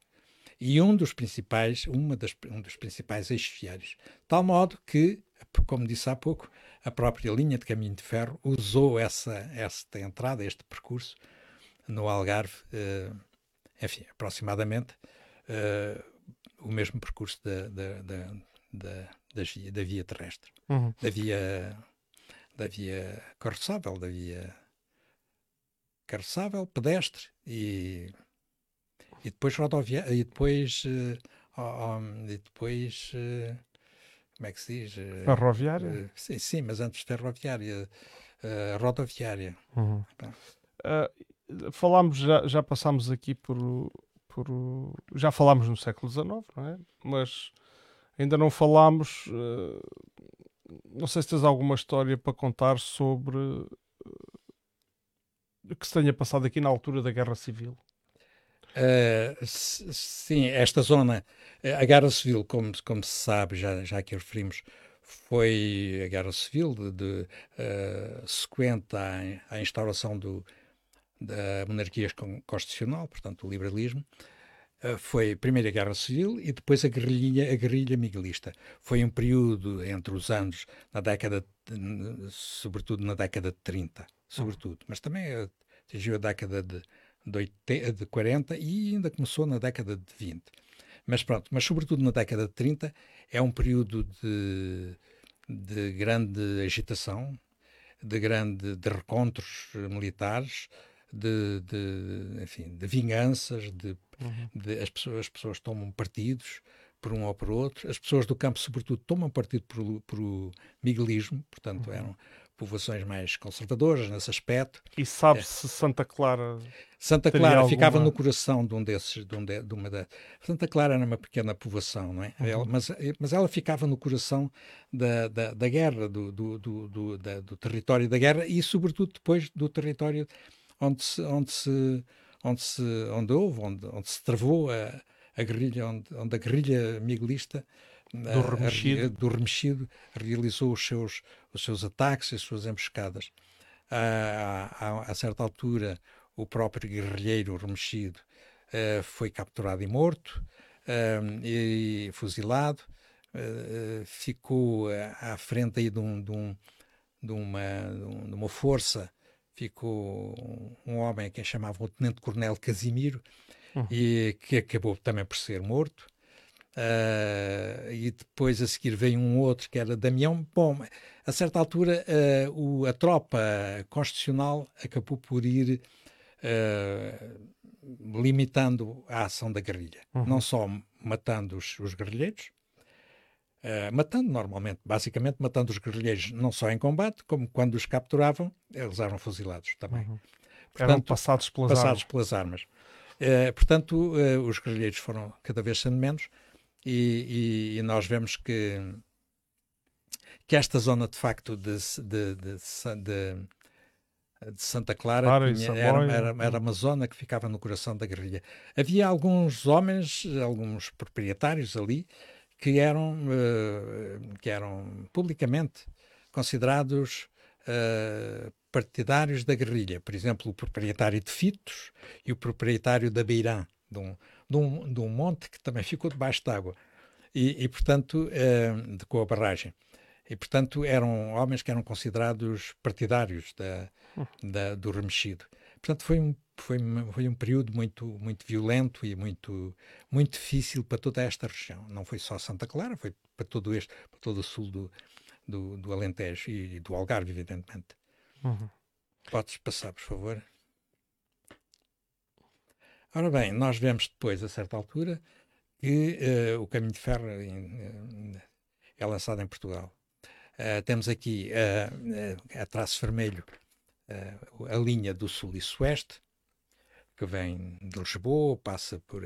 Speaker 2: E um dos principais, uma das, um dos principais eixos viários. Tal modo que, como disse há pouco, a própria linha de caminho de ferro usou essa, esta entrada, este percurso, no Algarve, uh, enfim, aproximadamente o mesmo percurso da, da, da, da, via, da via terrestre, uhum. da via da via carroçável, da via carroçável, pedestre e, e depois rodoviária e depois uh, um, e depois uh, como é que se diz?
Speaker 1: Eh, ferroviária? Uh,
Speaker 2: sim, sim, mas antes ferroviária, rodoviária.
Speaker 1: Uhum. Uh, falámos, já, já passámos aqui por, por. Já falámos no século XIX, não é? Mas ainda não falámos. Uh, não sei se tens alguma história para contar sobre o que se tenha passado aqui na altura da Guerra Civil.
Speaker 2: Uh, sim, esta zona, a Guerra Civil, como, como se sabe, já, já aqui referimos, foi a Guerra Civil de, de uh, sequente à, à instauração do, da monarquia constitucional, portanto, o liberalismo. Uh, foi a Primeira Guerra Civil e depois a guerrilha, a guerrilha miguelista. Foi um período entre os anos, na década, sobretudo na década de 30, sobretudo, mas também atingiu a década de de, 80, de 40 e ainda começou na década de 20. Mas pronto, mas sobretudo na década de 30 é um período de, de grande agitação, de grande de recontros militares, de, de enfim, de vinganças, de, uhum. de, as, pessoas, as pessoas tomam partidos por um ou por outro, as pessoas do campo sobretudo tomam partido por, por o miguelismo, portanto uhum. eram povoações mais conservadoras nesse aspecto.
Speaker 1: E sabe se é. Santa Clara.
Speaker 2: Santa Clara alguma... ficava no coração de um desses, de, um de, de uma da... Santa Clara era uma pequena povoação, não é? Uhum. Ela, mas, mas ela ficava no coração da, da, da guerra, do, do, do, do, da, do território da guerra e, sobretudo, depois do território onde se, onde se, onde se, onde houve, onde, onde se travou a, a guerrilha, onde, onde a guerrilha miguelista
Speaker 1: do remexido. A,
Speaker 2: do remexido realizou os seus, os seus ataques, as suas emboscadas. A, a, a certa altura, o próprio guerrilheiro remexido uh, foi capturado e morto uh, e fuzilado. Uh, ficou à frente aí de, um, de, um, de, uma, de uma força, ficou um homem que chamava o Tenente Coronel Casimiro, uhum. e que acabou também por ser morto. Uh, e depois a seguir veio um outro que era Damião. Bom, a certa altura uh, o, a tropa constitucional acabou por ir uh, limitando a ação da guerrilha. Uhum. Não só matando os, os guerrilheiros, matando normalmente, basicamente matando os guerrilheiros não só em combate, como quando os capturavam, eles eram fuzilados também. Uhum.
Speaker 1: Portanto, eram passados pelas
Speaker 2: passados
Speaker 1: armas.
Speaker 2: Pelas armas. portanto, os guerrilheiros foram cada vez sendo menos e, e, e nós vemos que, que esta zona, de facto, de, de, de, de, de Santa Clara tinha, era, era, era, uma zona que ficava no coração da guerrilha. Havia alguns homens, alguns proprietários ali, que eram, uh, que eram publicamente considerados uh, partidários da guerrilha. Por exemplo, o proprietário de Fitos e o proprietário da Beirã de um, de um, de um monte que também ficou debaixo d'água. E, e, portanto, eh, de, com a barragem. E, portanto, eram homens que eram considerados partidários da, da, do remexido. Portanto, foi um, foi, foi um período muito, muito violento e muito, muito difícil para toda esta região. Não foi só Santa Clara, foi para todo, este, para todo o sul do, do, do Alentejo e do Algarve, evidentemente. Uhum. Podes passar, por favor. Ora bem, nós vemos depois, a certa altura, que uh, o caminho de ferro uh, é lançado em Portugal. Uh, temos aqui a traço vermelho a linha do sul e sueste, que vem de Lisboa, passa por,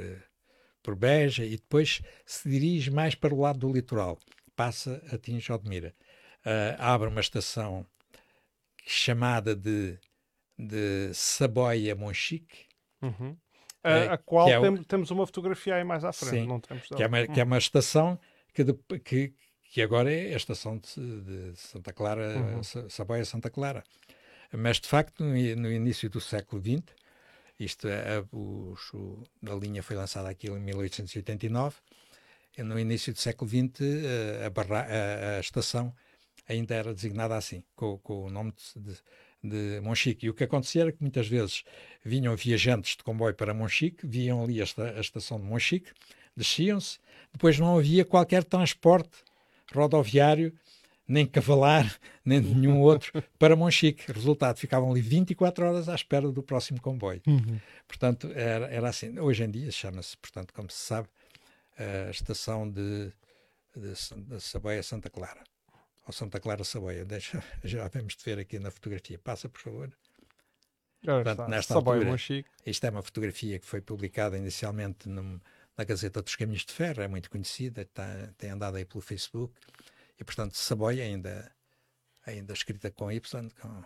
Speaker 2: por Beja e depois se dirige mais para o lado do litoral, passa atinge Odmira. abre uma estação chamada de, de Saboia Monchique,
Speaker 1: uhum. a, a, qual é tem, temos uma fotografia aí mais à frente,
Speaker 2: sim, não temos que é, uma, que é uma estação que, de, que, que agora é a estação de, de Santa Clara, uhum. Saboia Santa Clara. Mas, de facto, no, no início do século XX, isto é, a, o, a linha foi lançada aqui em 1889, no início do século XX, a, barra, a, a estação ainda era designada assim, com, com o nome de, de, de Monchique. E o que acontecia era que muitas vezes vinham viajantes de comboio para Monchique, viam ali a, a estação de Monchique, desciam-se, depois não havia qualquer transporte rodoviário, nem cavalar, nem nenhum outro para Monchique. Resultado, ficavam ali 24 horas à espera do próximo comboio. Uhum. Portanto, era, era assim. Hoje em dia chama-se, portanto, como se sabe, a estação de, de, de Saboia Santa Clara ao Santa Clara Saboia. Deixa, já vamos de ver aqui na fotografia. Passa, por favor.
Speaker 1: Portanto, nesta Saboia,
Speaker 2: altura, isto é uma fotografia que foi publicada inicialmente num, na Gazeta dos Caminhos de Ferro, é muito conhecida, tá, tem andado aí pelo Facebook, e portanto Saboia ainda, ainda escrita com Y, com,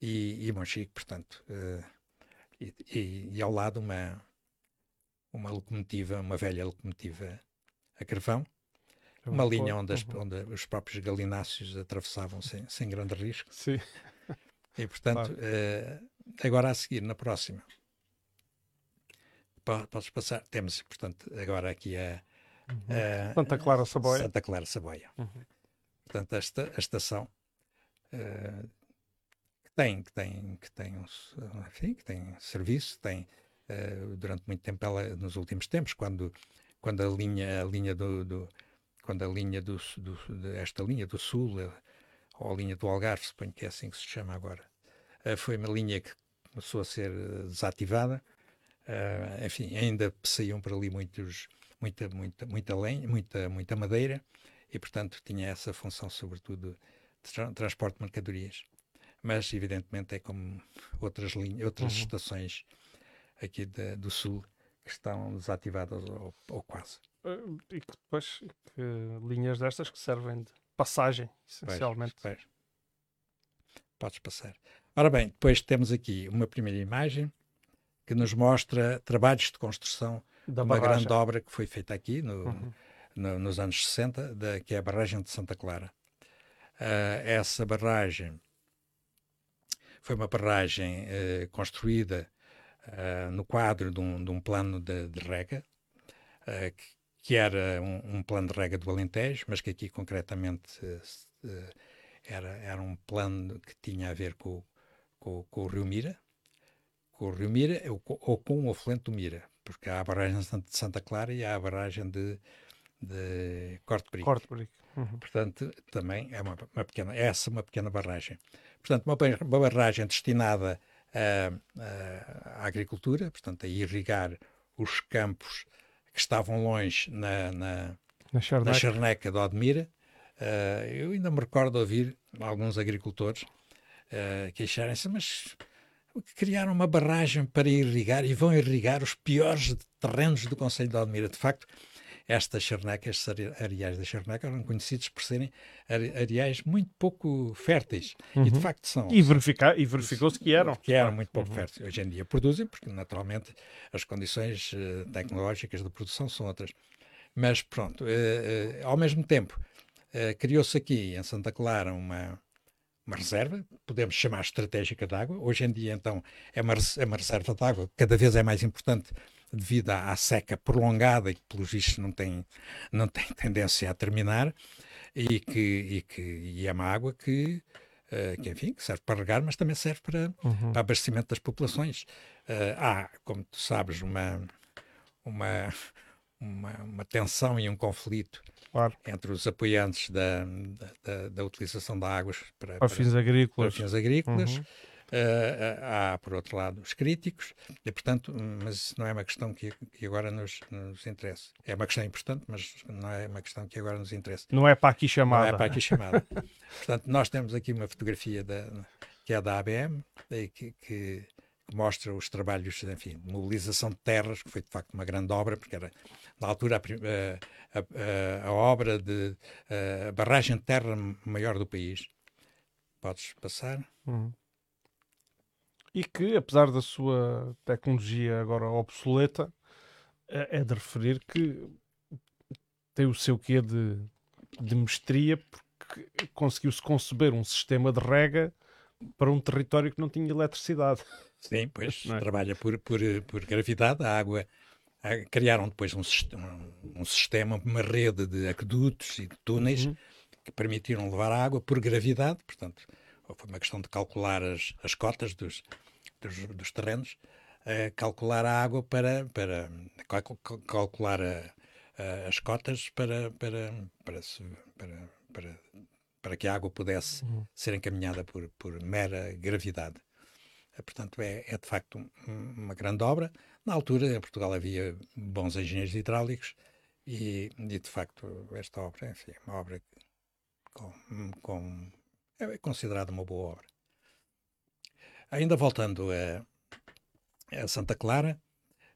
Speaker 2: e, e Monchique, portanto, uh, e, e, e, ao lado uma, uma locomotiva, uma velha locomotiva a carvão, uma linha onde, as, uhum. onde, os próprios galináceos atravessavam sem, sem grande risco.
Speaker 1: Sim.
Speaker 2: E, portanto, claro. uh, agora a seguir, na próxima, podes passar. Temos, portanto, agora aqui a.
Speaker 1: Uhum. Santa Clara Saboia.
Speaker 2: Santa Clara Saboia. Uhum. Portanto, esta, a estação uh, que tem, que tem, que tem, um, enfim, que tem serviço, tem uh, durante muito tempo, ela, nos últimos tempos, quando, quando a linha, a linha do, do quando a linha do, do, esta linha do Sul, eh, ou a linha do Algarve, suponho que é assim que se chama agora, eh, foi uma linha que começou a ser eh, desativada. enfim, ainda saíam por ali muitos, muita, muita, muita lenha, muita, muita madeira, e portanto tinha essa função, sobretudo, de tra transporte de mercadorias. Mas, evidentemente, é como outras, linhas, outras uhum. estações aqui de, do Sul que estão desativadas ou, ou quase.
Speaker 1: Uh, e que depois que linhas destas que servem de passagem, essencialmente. Pois, pois.
Speaker 2: Podes passar. Ora bem, depois temos aqui uma primeira imagem que nos mostra trabalhos de construção da uma barragem. grande obra que foi feita aqui no, uhum. no, nos anos 60, da, que é a barragem de Santa Clara. Uh, essa barragem foi uma barragem uh, construída uh, no quadro de um, de um plano de, de rega, que, que era um, um, plano de rega do Alentejo, mas que aqui concretamente uh, era, era um plano que tinha a ver com, com, com o Rio Mira, com o Rio Mira ou, ou com o afluente do Mira, porque há a barragem de Santa Clara e há a barragem de, de Corte Brick.
Speaker 1: Corte Brick. Uhum.
Speaker 2: Portanto, também é uma, uma pequena, essa é uma pequena barragem. Portanto, uma, uma barragem destinada à agricultura, portanto, a irrigar os campos que estavam longe na, na, na, charneca. na charneca de Odmira. Uh, eu ainda me recordo de ouvir alguns agricultores uh, queixarem-se, mas criaram uma barragem para irrigar e vão irrigar os piores terrenos do Conselho de Odmira. De facto, estas charnecas, estes areais da charneca, eram conhecidos por serem areais muito pouco férteis. Uhum. E de uhum. facto são.
Speaker 1: E, verificar, e verificou-se que eram.
Speaker 2: Que eram muito pouco uhum. férteis. Hoje em dia produzem, porque naturalmente as condições uh, tecnológicas de produção são outras. Mas pronto, uh, uh, ao mesmo tempo, criou-se aqui em Santa Clara uma, uma reserva, podemos chamar estratégica de água. Hoje em dia, então, é uma, é uma reserva de água, cada vez é mais importante devido à, à, seca prolongada e que, pelos vistos, não tem, não tem tendência a terminar, e que, e que e é uma água que, uh, que, enfim, que serve para regar, mas também serve para, uhum. para abastecimento das populações. Uh, há, como tu sabes, uma, uma, uma, uma tensão e um conflito claro. entre os apoiantes da, da, da, utilização da águas para,
Speaker 1: para, fins agrícolas.
Speaker 2: Para fins agrícolas. Uhum. Uh, há, por outro lado, os críticos, e, portanto, mas isso não é uma questão que, que agora nos, nos interessa. É uma questão importante, mas não é uma questão que agora nos interessa.
Speaker 1: Não é para aqui chamada.
Speaker 2: Não é para aqui chamada. portanto, nós temos aqui uma fotografia da, que é da ABM, que, que mostra os trabalhos, enfim, de mobilização de terras, que foi de facto uma grande obra, porque era na altura a, a, a, a obra de a barragem de terra maior do país. Podes passar? Uhum.
Speaker 1: E que, apesar da sua tecnologia agora obsoleta, é, é de referir que tem o seu quê de, de mestria, porque conseguiu-se conceber um sistema de rega para um território que não tinha eletricidade.
Speaker 2: Sim, pois é? trabalha por, por, por gravidade, a água. A, criaram depois um, um, um, sistema, uma rede de aquedutos e de túneis uhum. que permitiram levar a água por gravidade, portanto, foi uma questão de calcular as, as cotas dos, dos, dos terrenos, uh, calcular a água para, para calcular a, a, as cotas para, para, para, para, para, para que a água pudesse uhum. ser encaminhada por, por mera gravidade. Portanto, é, é de facto um, uma grande obra. Na altura, em Portugal havia bons engenheiros hidráulicos e, e de facto, esta obra enfim, é uma obra com, com, é considerada uma boa obra. Ainda voltando a, a Santa Clara,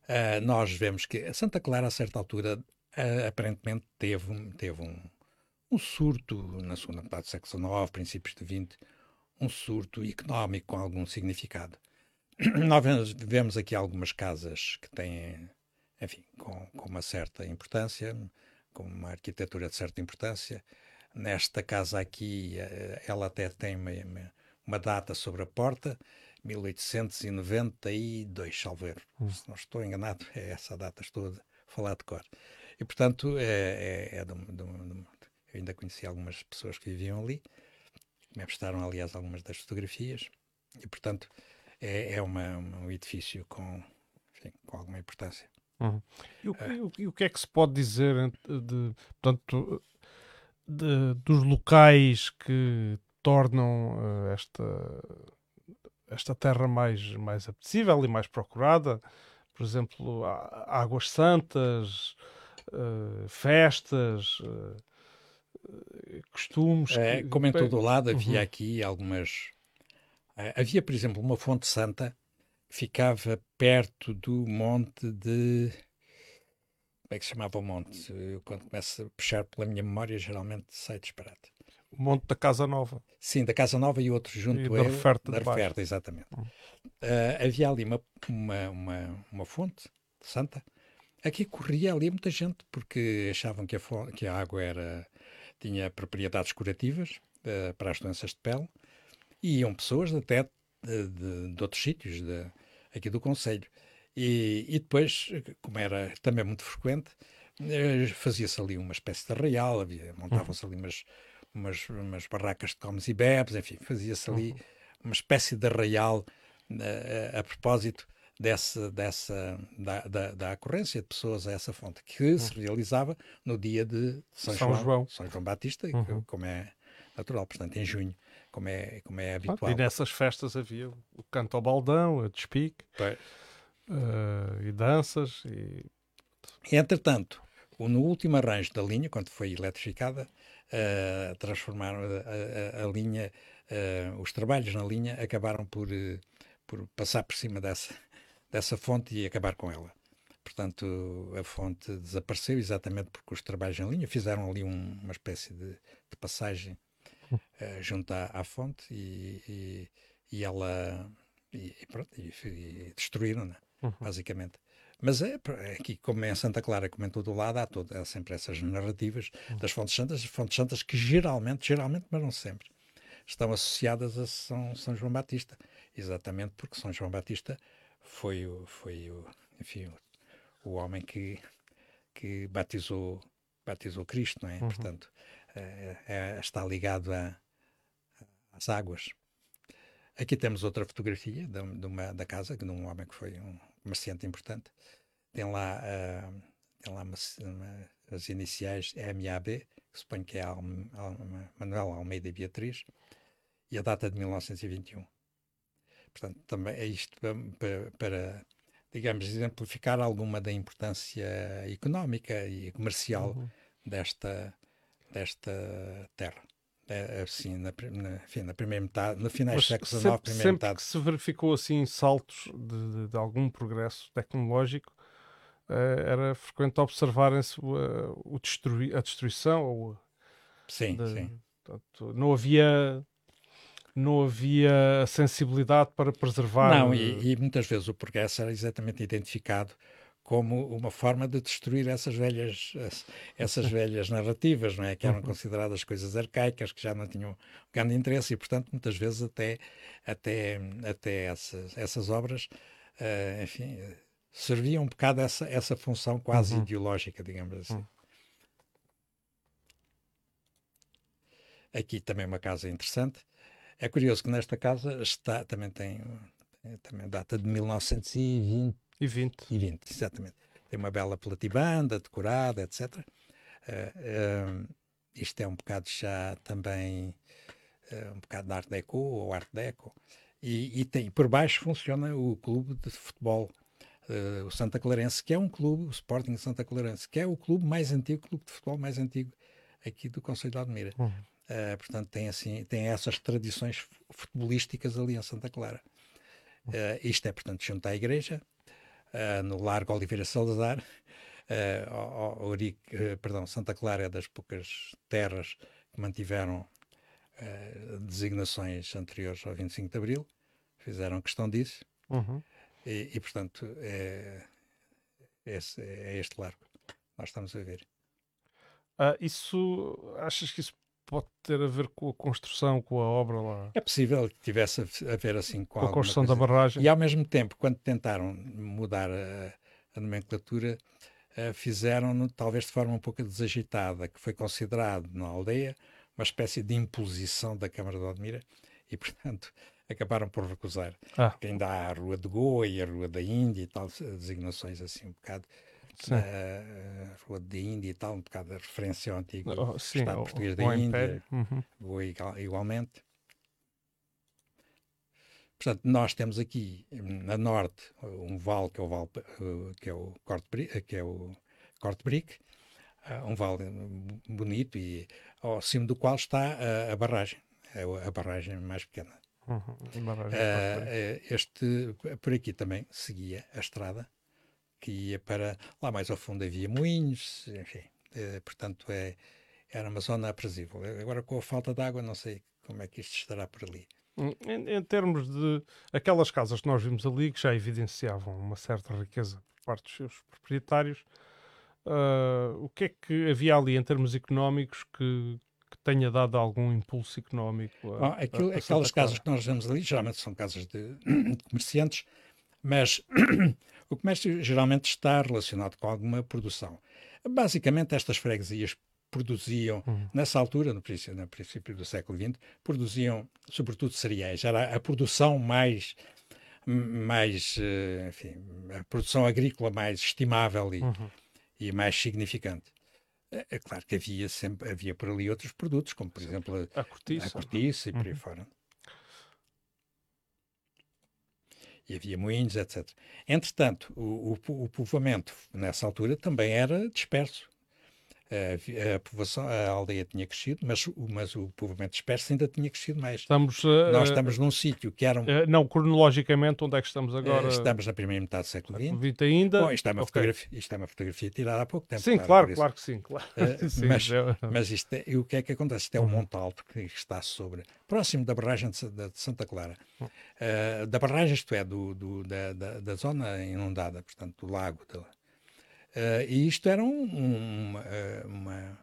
Speaker 2: uh, nós vemos que a Santa Clara, a certa altura, uh, aparentemente teve, teve um, um surto na segunda metade do século XIX, princípios de XX, um surto económico com algum significado. Nós vemos aqui algumas casas que têm, enfim, com, com uma certa importância, com uma arquitetura de certa importância. Nesta casa aqui, eh, ela até tem uma, uma data sobre a porta, 1892, salveiro. Hum. Se não estou enganado, é essa data, estou a falar de cor. E, portanto, é, é, é de, de, de, eu ainda conheci algumas pessoas que viviam ali, me emprestaram, aliás, algumas das fotografias, e, portanto, é, é uma, um edifício com, enfim, com alguma importância.
Speaker 1: Uhum. E, o, uh, e, o, que é que se pode dizer de, portanto, de, dos locais que tornam uh, esta, esta terra mais, mais apetecível e mais procurada? Por exemplo, águas santas, uh, festas, costumes.
Speaker 2: É, como em todo o lado, havia uhum. aqui algumas. Uh, havia, por exemplo, uma fonte santa que ficava perto do monte de. Como é que se chamava o monte? Eu, quando começo a puxar pela minha memória, geralmente sai disparate.
Speaker 1: O monte da Casa Nova.
Speaker 2: Sim, da Casa Nova e outro junto e da Referta. Da Referta, exatamente. Uhum. Uh, havia ali uma, uma, uma, uma fonte santa. Aqui corria ali muita gente porque achavam que a, que a água era tinha propriedades curativas uh, para as doenças de pele e iam pessoas até de, de, de outros sítios de, aqui do Conselho. E, e, depois, como era também muito frequente, uh, fazia-se ali uma espécie de arraial, montavam-se ali umas, umas, umas, barracas de comes e bebes, enfim, fazia-se ali uhum. uma espécie de arraial uh, a propósito dessa, dessa da, da, da, ocorrência de pessoas a essa fonte, que se uhum. realizava no dia de São, São João, João, São João Batista, uhum. como é natural, portanto, em junho, como é, como é habitual.
Speaker 1: e nessas festas havia o canto ao baldão, a despique, uh, e danças. E...
Speaker 2: Entretanto, no último arranjo da linha, quando foi eletrificada, uh, transformaram a, a, a linha, uh, os trabalhos na linha acabaram por, por passar por cima dessa, dessa fonte e acabar com ela. Portanto, a fonte desapareceu exatamente porque os trabalhos em linha fizeram ali um, uma espécie de, de passagem uh, junto à, à fonte e, e, e, ela e, pronto, e, destruíram, né? uhum. basicamente. Mas é, é aqui, como é em Santa Clara, como em todo o lado, há, todo, há sempre essas narrativas uhum. das fontes santas, as fontes santas que geralmente, geralmente, mas não sempre, estão associadas a São, São João Batista, exatamente porque São João Batista foi o, foi o, enfim, o homem que, que batizou, batizou Cristo, não é? Uhum. Portanto, é, é, está ligado a, às águas. Aqui temos outra fotografia de, de, uma, da casa, de um homem que foi um comerciante importante. Tem lá, uh, tem lá uma, uma, as iniciais MAB, que suponho que é Alme, Alme, Manuel Almeida Beatriz, e a data de 1921. Portanto, também é isto para, para digamos, exemplificar alguma da importância económica e comercial uhum. desta, desta terra. É, assim, na, na, enfim, na primeira metade, no final do século XIX,
Speaker 1: primeira
Speaker 2: sempre
Speaker 1: metade. que se verificou assim saltos de, de, algum progresso tecnológico, uh, era frequente observarem-se uh, o destrui, a destruição ou
Speaker 2: sim, de, sim.
Speaker 1: Portanto, não havia não havia sensibilidade para preservar.
Speaker 2: Não, e, e, muitas vezes o progresso era exatamente identificado como uma forma de destruir essas velhas, essas velhas narrativas, não é? Que eram uhum. consideradas coisas arcaicas, que já não tinham grande interesse e, portanto, muitas vezes até, até, até essas, essas obras, uh, enfim, serviam um bocado essa, essa função quase uhum. ideológica, digamos assim. Uhum. Aqui também uma casa interessante. É curioso que nesta casa está, também tem, também data de 1920,
Speaker 1: e 20.
Speaker 2: E 20, exatamente. Tem uma bela platibanda decorada, etc. Uh, uh, isto é um bocado já também uh, um bocado de Art Deco ou Art Deco. E, e tem, por baixo funciona o clube de futebol, o Santa Clarense, que é um clube, o Sporting Santa Clarense, que é o clube mais antigo, o clube de futebol mais antigo aqui do Conselho de Admira. Uhum. Uh, portanto, tem, assim, tem essas tradições futebolísticas ali em Santa Clara. Uh, isto é, portanto, junto à igreja, uh, no Largo Oliveira Salazar. Uh, uh, perdão, Santa Clara é das poucas terras que mantiveram designações anteriores ao 25 de Abril, fizeram questão disso, uhum. e, e, portanto é, esse, é este largo nós estamos a ver.
Speaker 1: Ah, isso, achas que isso pode ter a ver com a construção, com a obra lá.
Speaker 2: É possível que tivesse a ver assim
Speaker 1: com, com a construção da barragem.
Speaker 2: E ao mesmo tempo, quando tentaram mudar a, a nomenclatura, uh, fizeram talvez de forma um pouco desagitada, que foi considerado na aldeia uma espécie de imposição da Câmara de Odmira e, portanto, acabaram por recusar. Ah. Ainda há a Rua de Goa e a Rua da Índia e tal, designações assim um bocado uh, Rua da Índia e tal, um bocado de referência ao antigo oh, sim, Estado o, português da Índia, uhum. igual, igualmente. Portanto, nós temos aqui na norte um vale que é o vale que é o Corte que é o Corte Brick, um vale bonito e ao cimo do qual está a, a barragem, é a barragem mais pequena. Uhum, barragem uh, este por aqui também seguia a estrada que ia para lá mais ao fundo havia moinhos, enfim, eh, portanto é, era uma zona aprazível. Agora com a falta de água não sei como é que isto estará por ali.
Speaker 1: Hum, em, em, termos de aquelas casas que nós vimos ali que já evidenciavam uma certa riqueza por parte dos seus proprietários, uh, o que é que havia ali em termos económicos que, que tenha dado algum impulso económico?
Speaker 2: A, aquilo, a aquelas casas que nós vemos ali geralmente são casas de, de comerciantes, mas O comércio geralmente está relacionado com alguma produção. Basicamente, estas freguesias produziam, uhum. nessa altura, no princípio, no princípio, do século XX, produziam sobretudo cereais. Era a produção mais, mais eh, enfim, a produção agrícola mais estimável e, uhum. e mais significante. É, é claro que havia sempre havia por ali outros produtos, como por exemplo
Speaker 1: a cortiça, a
Speaker 2: cortiça e por aí uhum. fora e havia moinhos, etc. Entretanto, o, o, o povoamento nessa altura também era disperso a, povoação, a aldeia tinha crescido, mas, mas o povoamento disperso ainda tinha crescido mais.
Speaker 1: Estamos, uh,
Speaker 2: Nós estamos num sítio que era um...
Speaker 1: Uh, não, cronologicamente, onde é que estamos agora? Uh,
Speaker 2: estamos na primeira metade do século XX.
Speaker 1: ainda?
Speaker 2: Bom, isto, é uma okay. fotografia, isto é uma fotografia tirada há pouco tempo.
Speaker 1: Sim, claro, claro que sim. Claro.
Speaker 2: sim mas, mas isto é, o que é que acontece? Isto é um uhum. monte alto que está sobre, próximo da barragem de, de Santa Clara. Uhum. da barragem, isto é, do, do da, da, da, zona inundada, portanto, do lago. Uh, e isto era um, um, uma,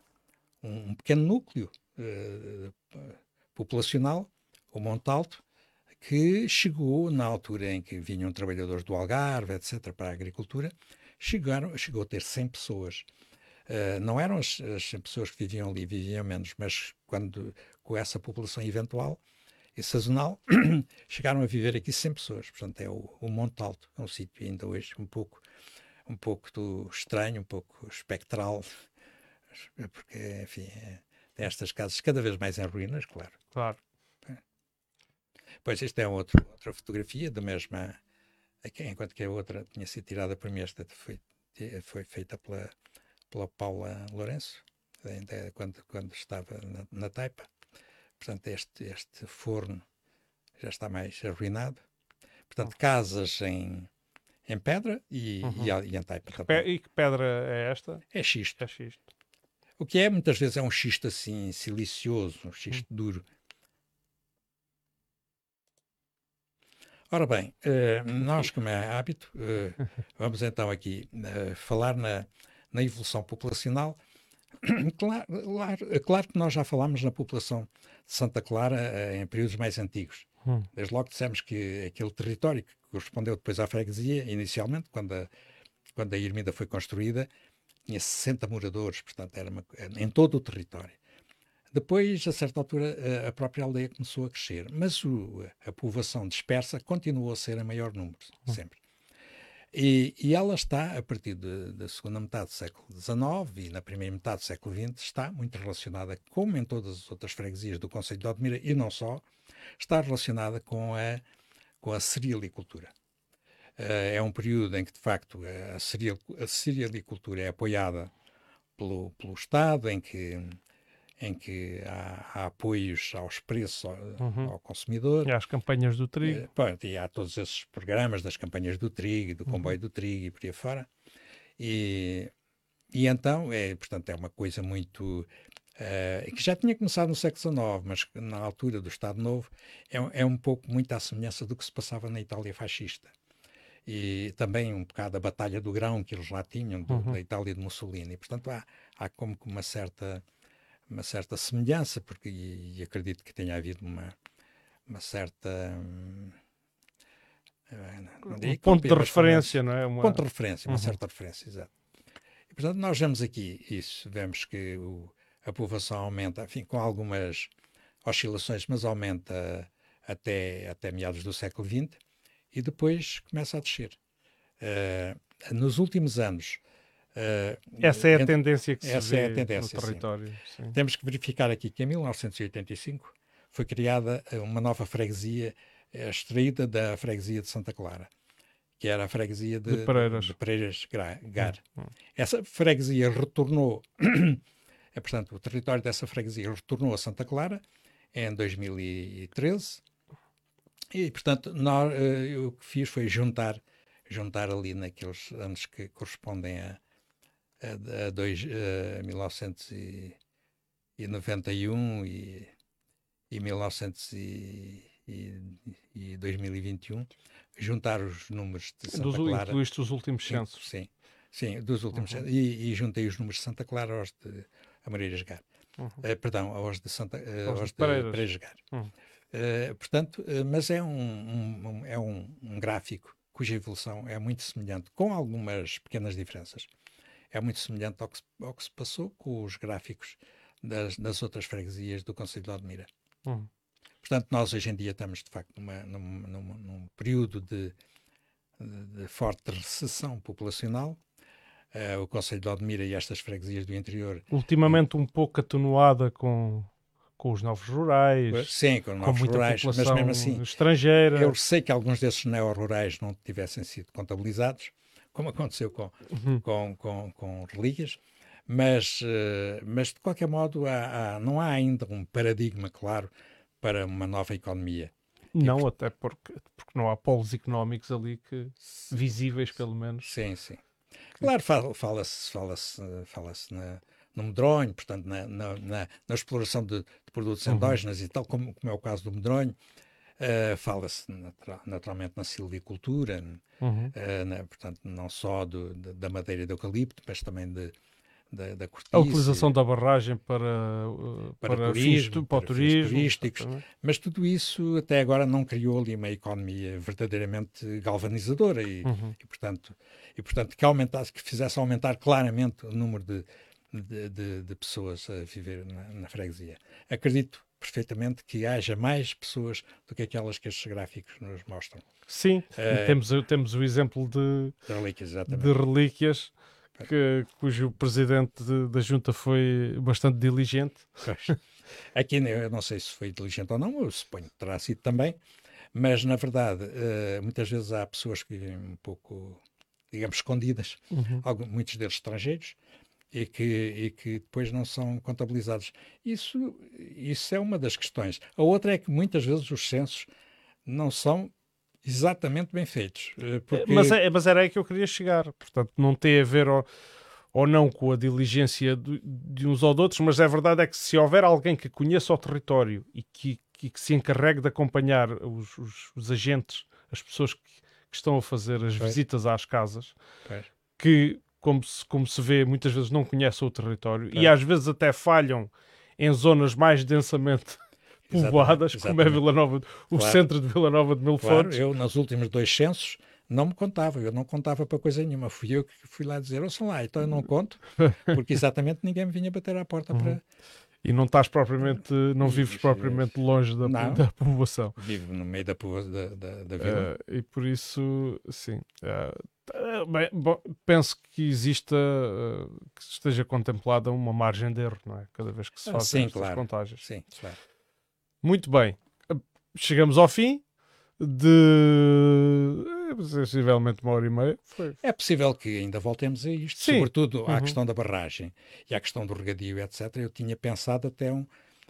Speaker 2: um pequeno núcleo uh, populacional, o Monte Alto, que chegou na altura em que vinham trabalhadores do Algarve, etc., para a agricultura, chegaram, chegou a ter 100 pessoas. Uh, não eram as, as 100 pessoas que viviam ali, viviam menos, mas quando, com essa população eventual e sazonal, chegaram a viver aqui 100 pessoas. Portanto, é o, o Monte Alto, é um sítio ainda hoje um pouco, um pouco do estranho, um pouco espectral, porque, enfim, é, tem estas casas cada vez mais em ruínas, claro.
Speaker 1: Claro.
Speaker 2: Pois, esta é outro, outra fotografia da mesma, enquanto que a outra tinha sido tirada por mim, esta foi, foi feita pela, pela Paula Lourenço, ainda quando, quando estava na, na Taipa. Portanto, este, este forno já está mais arruinado. Portanto, casas em, em pedra e, uhum. e, e em taipa.
Speaker 1: E que, e que pedra é esta?
Speaker 2: É xisto.
Speaker 1: É xisto.
Speaker 2: O que é, muitas vezes, é um xisto assim, silicioso, um xisto uhum. duro. Ora bem, uh, nós, como é hábito, uh, vamos então aqui uh, falar na, na evolução populacional. Claro, claro, claro, que nós já falámos na população de Santa Clara em períodos mais antigos. Hum. Desde logo dissemos que aquele território que correspondeu depois à freguesia, inicialmente, quando a, quando a Irmida foi construída, tinha 60 moradores, portanto, era uma, em todo o território. Depois, a certa altura, a própria aldeia começou a crescer, mas o, a povoação dispersa continuou a ser a maior número, hum. sempre. E, e, ela está, a partir da segunda metade do século XIX e na primeira metade do século XX, está muito relacionada, como em todas as outras freguesias do Conselho de Odmira, e não só, está relacionada com a, com a. Uh, é um período em que, de facto, a, cereal, a é apoiada pelo, pelo Estado, em que em que há, há apoios aos preços ao, uhum. ao, consumidor.
Speaker 1: E às campanhas do trigo.
Speaker 2: E, pronto, e há todos esses programas das campanhas do trigo, do comboio uhum. do trigo e por aí fora. E, e então, é, portanto, é uma coisa muito... Uh, que já tinha começado no século XIX, mas na altura do Estado Novo, é, é um pouco muito à semelhança do que se passava na Itália fascista e também um bocado a batalha do grão que eles lá tinham, do, uhum. da Itália de Mussolini. Portanto, há, há como que uma certa uma certa semelhança, porque e, e acredito que tenha havido uma, uma certa. Hum,
Speaker 1: um ponto de referência, não é?
Speaker 2: Uma... Ponto de referência, uma uhum. certa referência, exato. E, portanto, nós vemos aqui isso, vemos que o, a povoação aumenta, enfim, com algumas oscilações, mas aumenta até, até meados do século XX e depois começa a descer. Uh, nos últimos anos,
Speaker 1: Uh, essa é a tendência que se
Speaker 2: essa
Speaker 1: vê
Speaker 2: é tendência,
Speaker 1: no território.
Speaker 2: Sim. Temos que verificar aqui que em 1985 foi criada uma nova freguesia eh, extraída da freguesia de Santa Clara, que era a freguesia de,
Speaker 1: de Pereiras,
Speaker 2: de Pereiras Gar. Hum, hum. Essa freguesia retornou, é, portanto, o território dessa freguesia retornou a Santa Clara em 2013 e, portanto, nós, o que fiz foi juntar juntar ali naqueles anos que correspondem a, a, a, dois, a 1991 e, e 1900 e, e, 2021, juntar os números de Santa
Speaker 1: dos,
Speaker 2: Clara.
Speaker 1: Incluíste os últimos censos.
Speaker 2: Sim, sim, dos últimos uhum. e, e, juntei os números de Santa Clara aos de Amoreiras Gar. Uhum. Uh, perdão, aos de Santa uh, aos, aos de Pareiras Gar. Uhum. Uh, portanto, mas é um, um, é um, um gráfico cuja evolução é muito semelhante, com algumas pequenas diferenças, é muito semelhante ao que, ao que se passou com os gráficos das, das outras freguesias do Conselho de Odmira. Uhum. Portanto, nós hoje em dia estamos, de facto, numa, num, num, num período de, de, forte recessão populacional. Uh, o Conselho de Odmira e estas freguesias do interior.
Speaker 1: Ultimamente um pouco atenuada com, com os novos rurais.
Speaker 2: Sim, com, com muita rurais, mas mesmo assim.
Speaker 1: Estrangeira.
Speaker 2: Eu sei que alguns desses neo-rurais não tivessem sido contabilizados, como aconteceu com, uhum. com, com, com relíquias, mas, uh, mas de qualquer modo há, há, não há ainda um paradigma claro para uma nova economia.
Speaker 1: Não, até porque, porque não há polos económicos ali que visíveis, pelo menos.
Speaker 2: Sim, sim. Claro, fala-se fala fala fala na, no medronho, portanto, na, na, na, na exploração de, de produtos uhum. endógenos e tal, como, como, é o caso do medronho. Uh, Fala-se natural, naturalmente na silvicultura, uhum. uh, na, portanto, não só do, de, da madeira de eucalipto, mas também de, da, da cortiça.
Speaker 1: A utilização da barragem para, uh,
Speaker 2: para,
Speaker 1: para,
Speaker 2: turismo,
Speaker 1: para,
Speaker 2: para
Speaker 1: turismo.
Speaker 2: turísticos. Mas tudo isso até agora não criou ali uma economia verdadeiramente galvanizadora e,
Speaker 1: Uhum.
Speaker 2: e, portanto, e portanto que aumentasse, que fizesse aumentar claramente o número de, de, de- de pessoas a viver na, na freguesia. Acredito perfeitamente que haja mais pessoas do que aquelas que estes gráficos nos mostram.
Speaker 1: Sim,
Speaker 2: Eh,
Speaker 1: temos, o- temos o exemplo de,
Speaker 2: de relíquias,
Speaker 1: de relíquias que, cujo presidente de- da junta foi bastante diligente.
Speaker 2: Pois. Aqui eu não sei se foi inteligente ou não, eu suponho que terá sido também, mas na verdade eh, muitas vezes há pessoas que vivem um pouco, digamos, escondidas, algum- muitos deles estrangeiros, e que, e que depois não são contabilizados. Isso, isso é uma das questões. A outra é que muitas vezes os censos não são exatamente bem feitos. eh, Porque...
Speaker 1: Mas, é, mas era aí que eu queria chegar. Portanto, não tem a ver ou, ou não com a diligência do- de uns ou de outros, mas a verdade é que se houver alguém que conheça o território e que, que, que se encarregue de acompanhar os, os- os agentes, as pessoas que, que estão a fazer as
Speaker 2: Pois.
Speaker 1: visitas às casas,
Speaker 2: Pois.
Speaker 1: que, como se, como se vê, muitas vezes não conhecem o território e
Speaker 2: Pois.
Speaker 1: às vezes até falham em zonas mais densamente
Speaker 2: Exatamente,
Speaker 1: povoadas, como é. Vila Nova, o
Speaker 2: Claro.
Speaker 1: centro de Vila Nova de Mil
Speaker 2: Claro, eu nos últimos dois censos não me contava, eu não contava para coisa nenhuma. Fui eu que fui lá dizer, ouçam lá, então eu não conto, porque exatamente ninguém me vinha bater à porta
Speaker 1: Uhum.
Speaker 2: para.
Speaker 1: E não estás propriamente, não vives propriamente longe da, da povoação.
Speaker 2: Vivo no meio da, da, da, da vila.
Speaker 1: Eh, e por isso, sim. eh, bem, bom, penso que exista, eh, que esteja contemplada uma margem de erro, não é? Cada vez que se
Speaker 2: Ah,
Speaker 1: fazem
Speaker 2: sim,
Speaker 1: estas
Speaker 2: claro.
Speaker 1: contagens.
Speaker 2: Sim, claro.
Speaker 1: Muito bem. Chegamos ao fim de eh, sensivelmente uma hora e meia. Foi.
Speaker 2: É possível que ainda voltemos a isto,
Speaker 1: Sim.
Speaker 2: sobretudo à
Speaker 1: Uhum.
Speaker 2: questão da barragem e à questão do regadio, etc. Eu tinha pensado até um,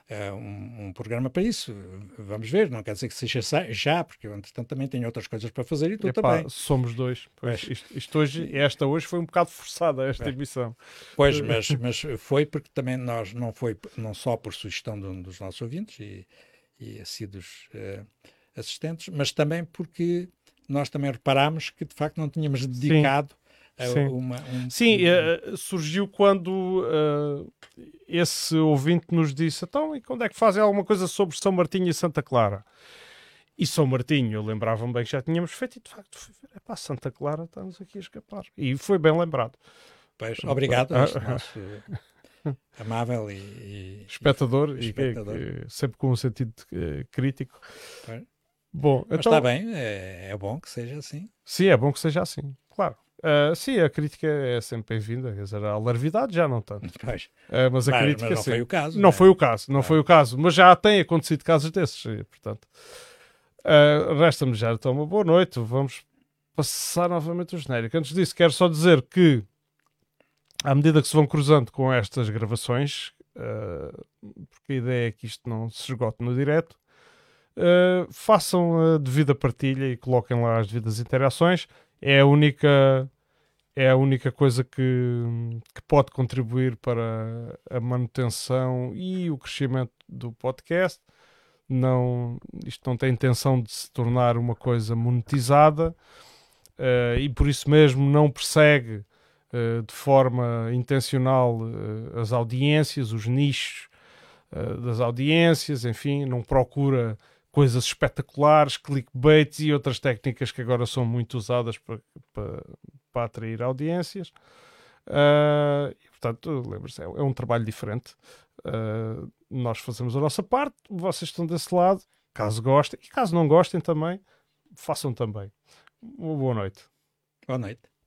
Speaker 2: eh, um, um programa para isso. Vamos ver, não quer dizer que seja já, porque eu, entretanto, também tenho outras coisas para fazer e tu
Speaker 1: Epá,
Speaker 2: também.
Speaker 1: somos dois. Pois, isto, isto hoje, esta hoje foi um bocado forçada, esta
Speaker 2: Pois.
Speaker 1: emissão.
Speaker 2: Pois, mas, mas foi porque também nós, não foi não só por sugestão de um dos nossos ouvintes e, e assíduos eh, assistentes, mas também porque nós também reparámos que de facto não tínhamos dedicado a
Speaker 1: Sim.
Speaker 2: uma. Um,
Speaker 1: Sim, eh, surgiu quando eh, esse ouvinte nos disse: então, e quando é que fazem alguma coisa sobre São Martinho e Santa Clara? E São Martinho, eu lembrava-me bem que já tínhamos feito, e de facto, é para Santa Clara, estamos aqui a escapar. E foi bem lembrado.
Speaker 2: Pois, obrigado a este
Speaker 1: Ah,
Speaker 2: nosso amável e, e-
Speaker 1: Espectador, e
Speaker 2: Espectador.
Speaker 1: que- sempre com um sentido eh, crítico.
Speaker 2: Pois.
Speaker 1: Bom,
Speaker 2: Mas
Speaker 1: então,
Speaker 2: está bem, é, é bom que seja assim.
Speaker 1: sim, é bom que seja assim, claro. Ah, sim, a crítica é sempre bem-vinda, quer dizer, a alarvidade já não tanto.
Speaker 2: Pois.
Speaker 1: Ah, mas a
Speaker 2: Mas-
Speaker 1: crítica
Speaker 2: mas não
Speaker 1: sim.
Speaker 2: foi o caso.
Speaker 1: Não
Speaker 2: né?
Speaker 1: foi o caso, não
Speaker 2: Ah.
Speaker 1: foi o caso, mas já tem acontecido casos desses, portanto. ah, Resta-me já então uma boa noite. Vamos passar novamente o genérico. Antes disso, quero só dizer que, à medida que se vão cruzando com estas gravações, porque a ideia é que isto não se esgote no direto, ah, façam a devida partilha e coloquem lá as devidas interações. É a única. É a única coisa que, que pode contribuir para a manutenção e o crescimento do podcast. Não, isto não tem intenção de se tornar uma coisa monetizada eh, e por isso mesmo não persegue eh, de forma intencional eh, as audiências, os nichos eh, das audiências, enfim, não procura coisas espetaculares, clickbaits e outras técnicas que agora são muito usadas para, para, para atrair audiências. Ah, e, portanto, lembre-se, é, é um trabalho diferente. Ah, nós fazemos a nossa parte, vocês estão desse lado. Caso gostem, e caso não gostem também, façam também. Boa noite.
Speaker 2: Boa noite.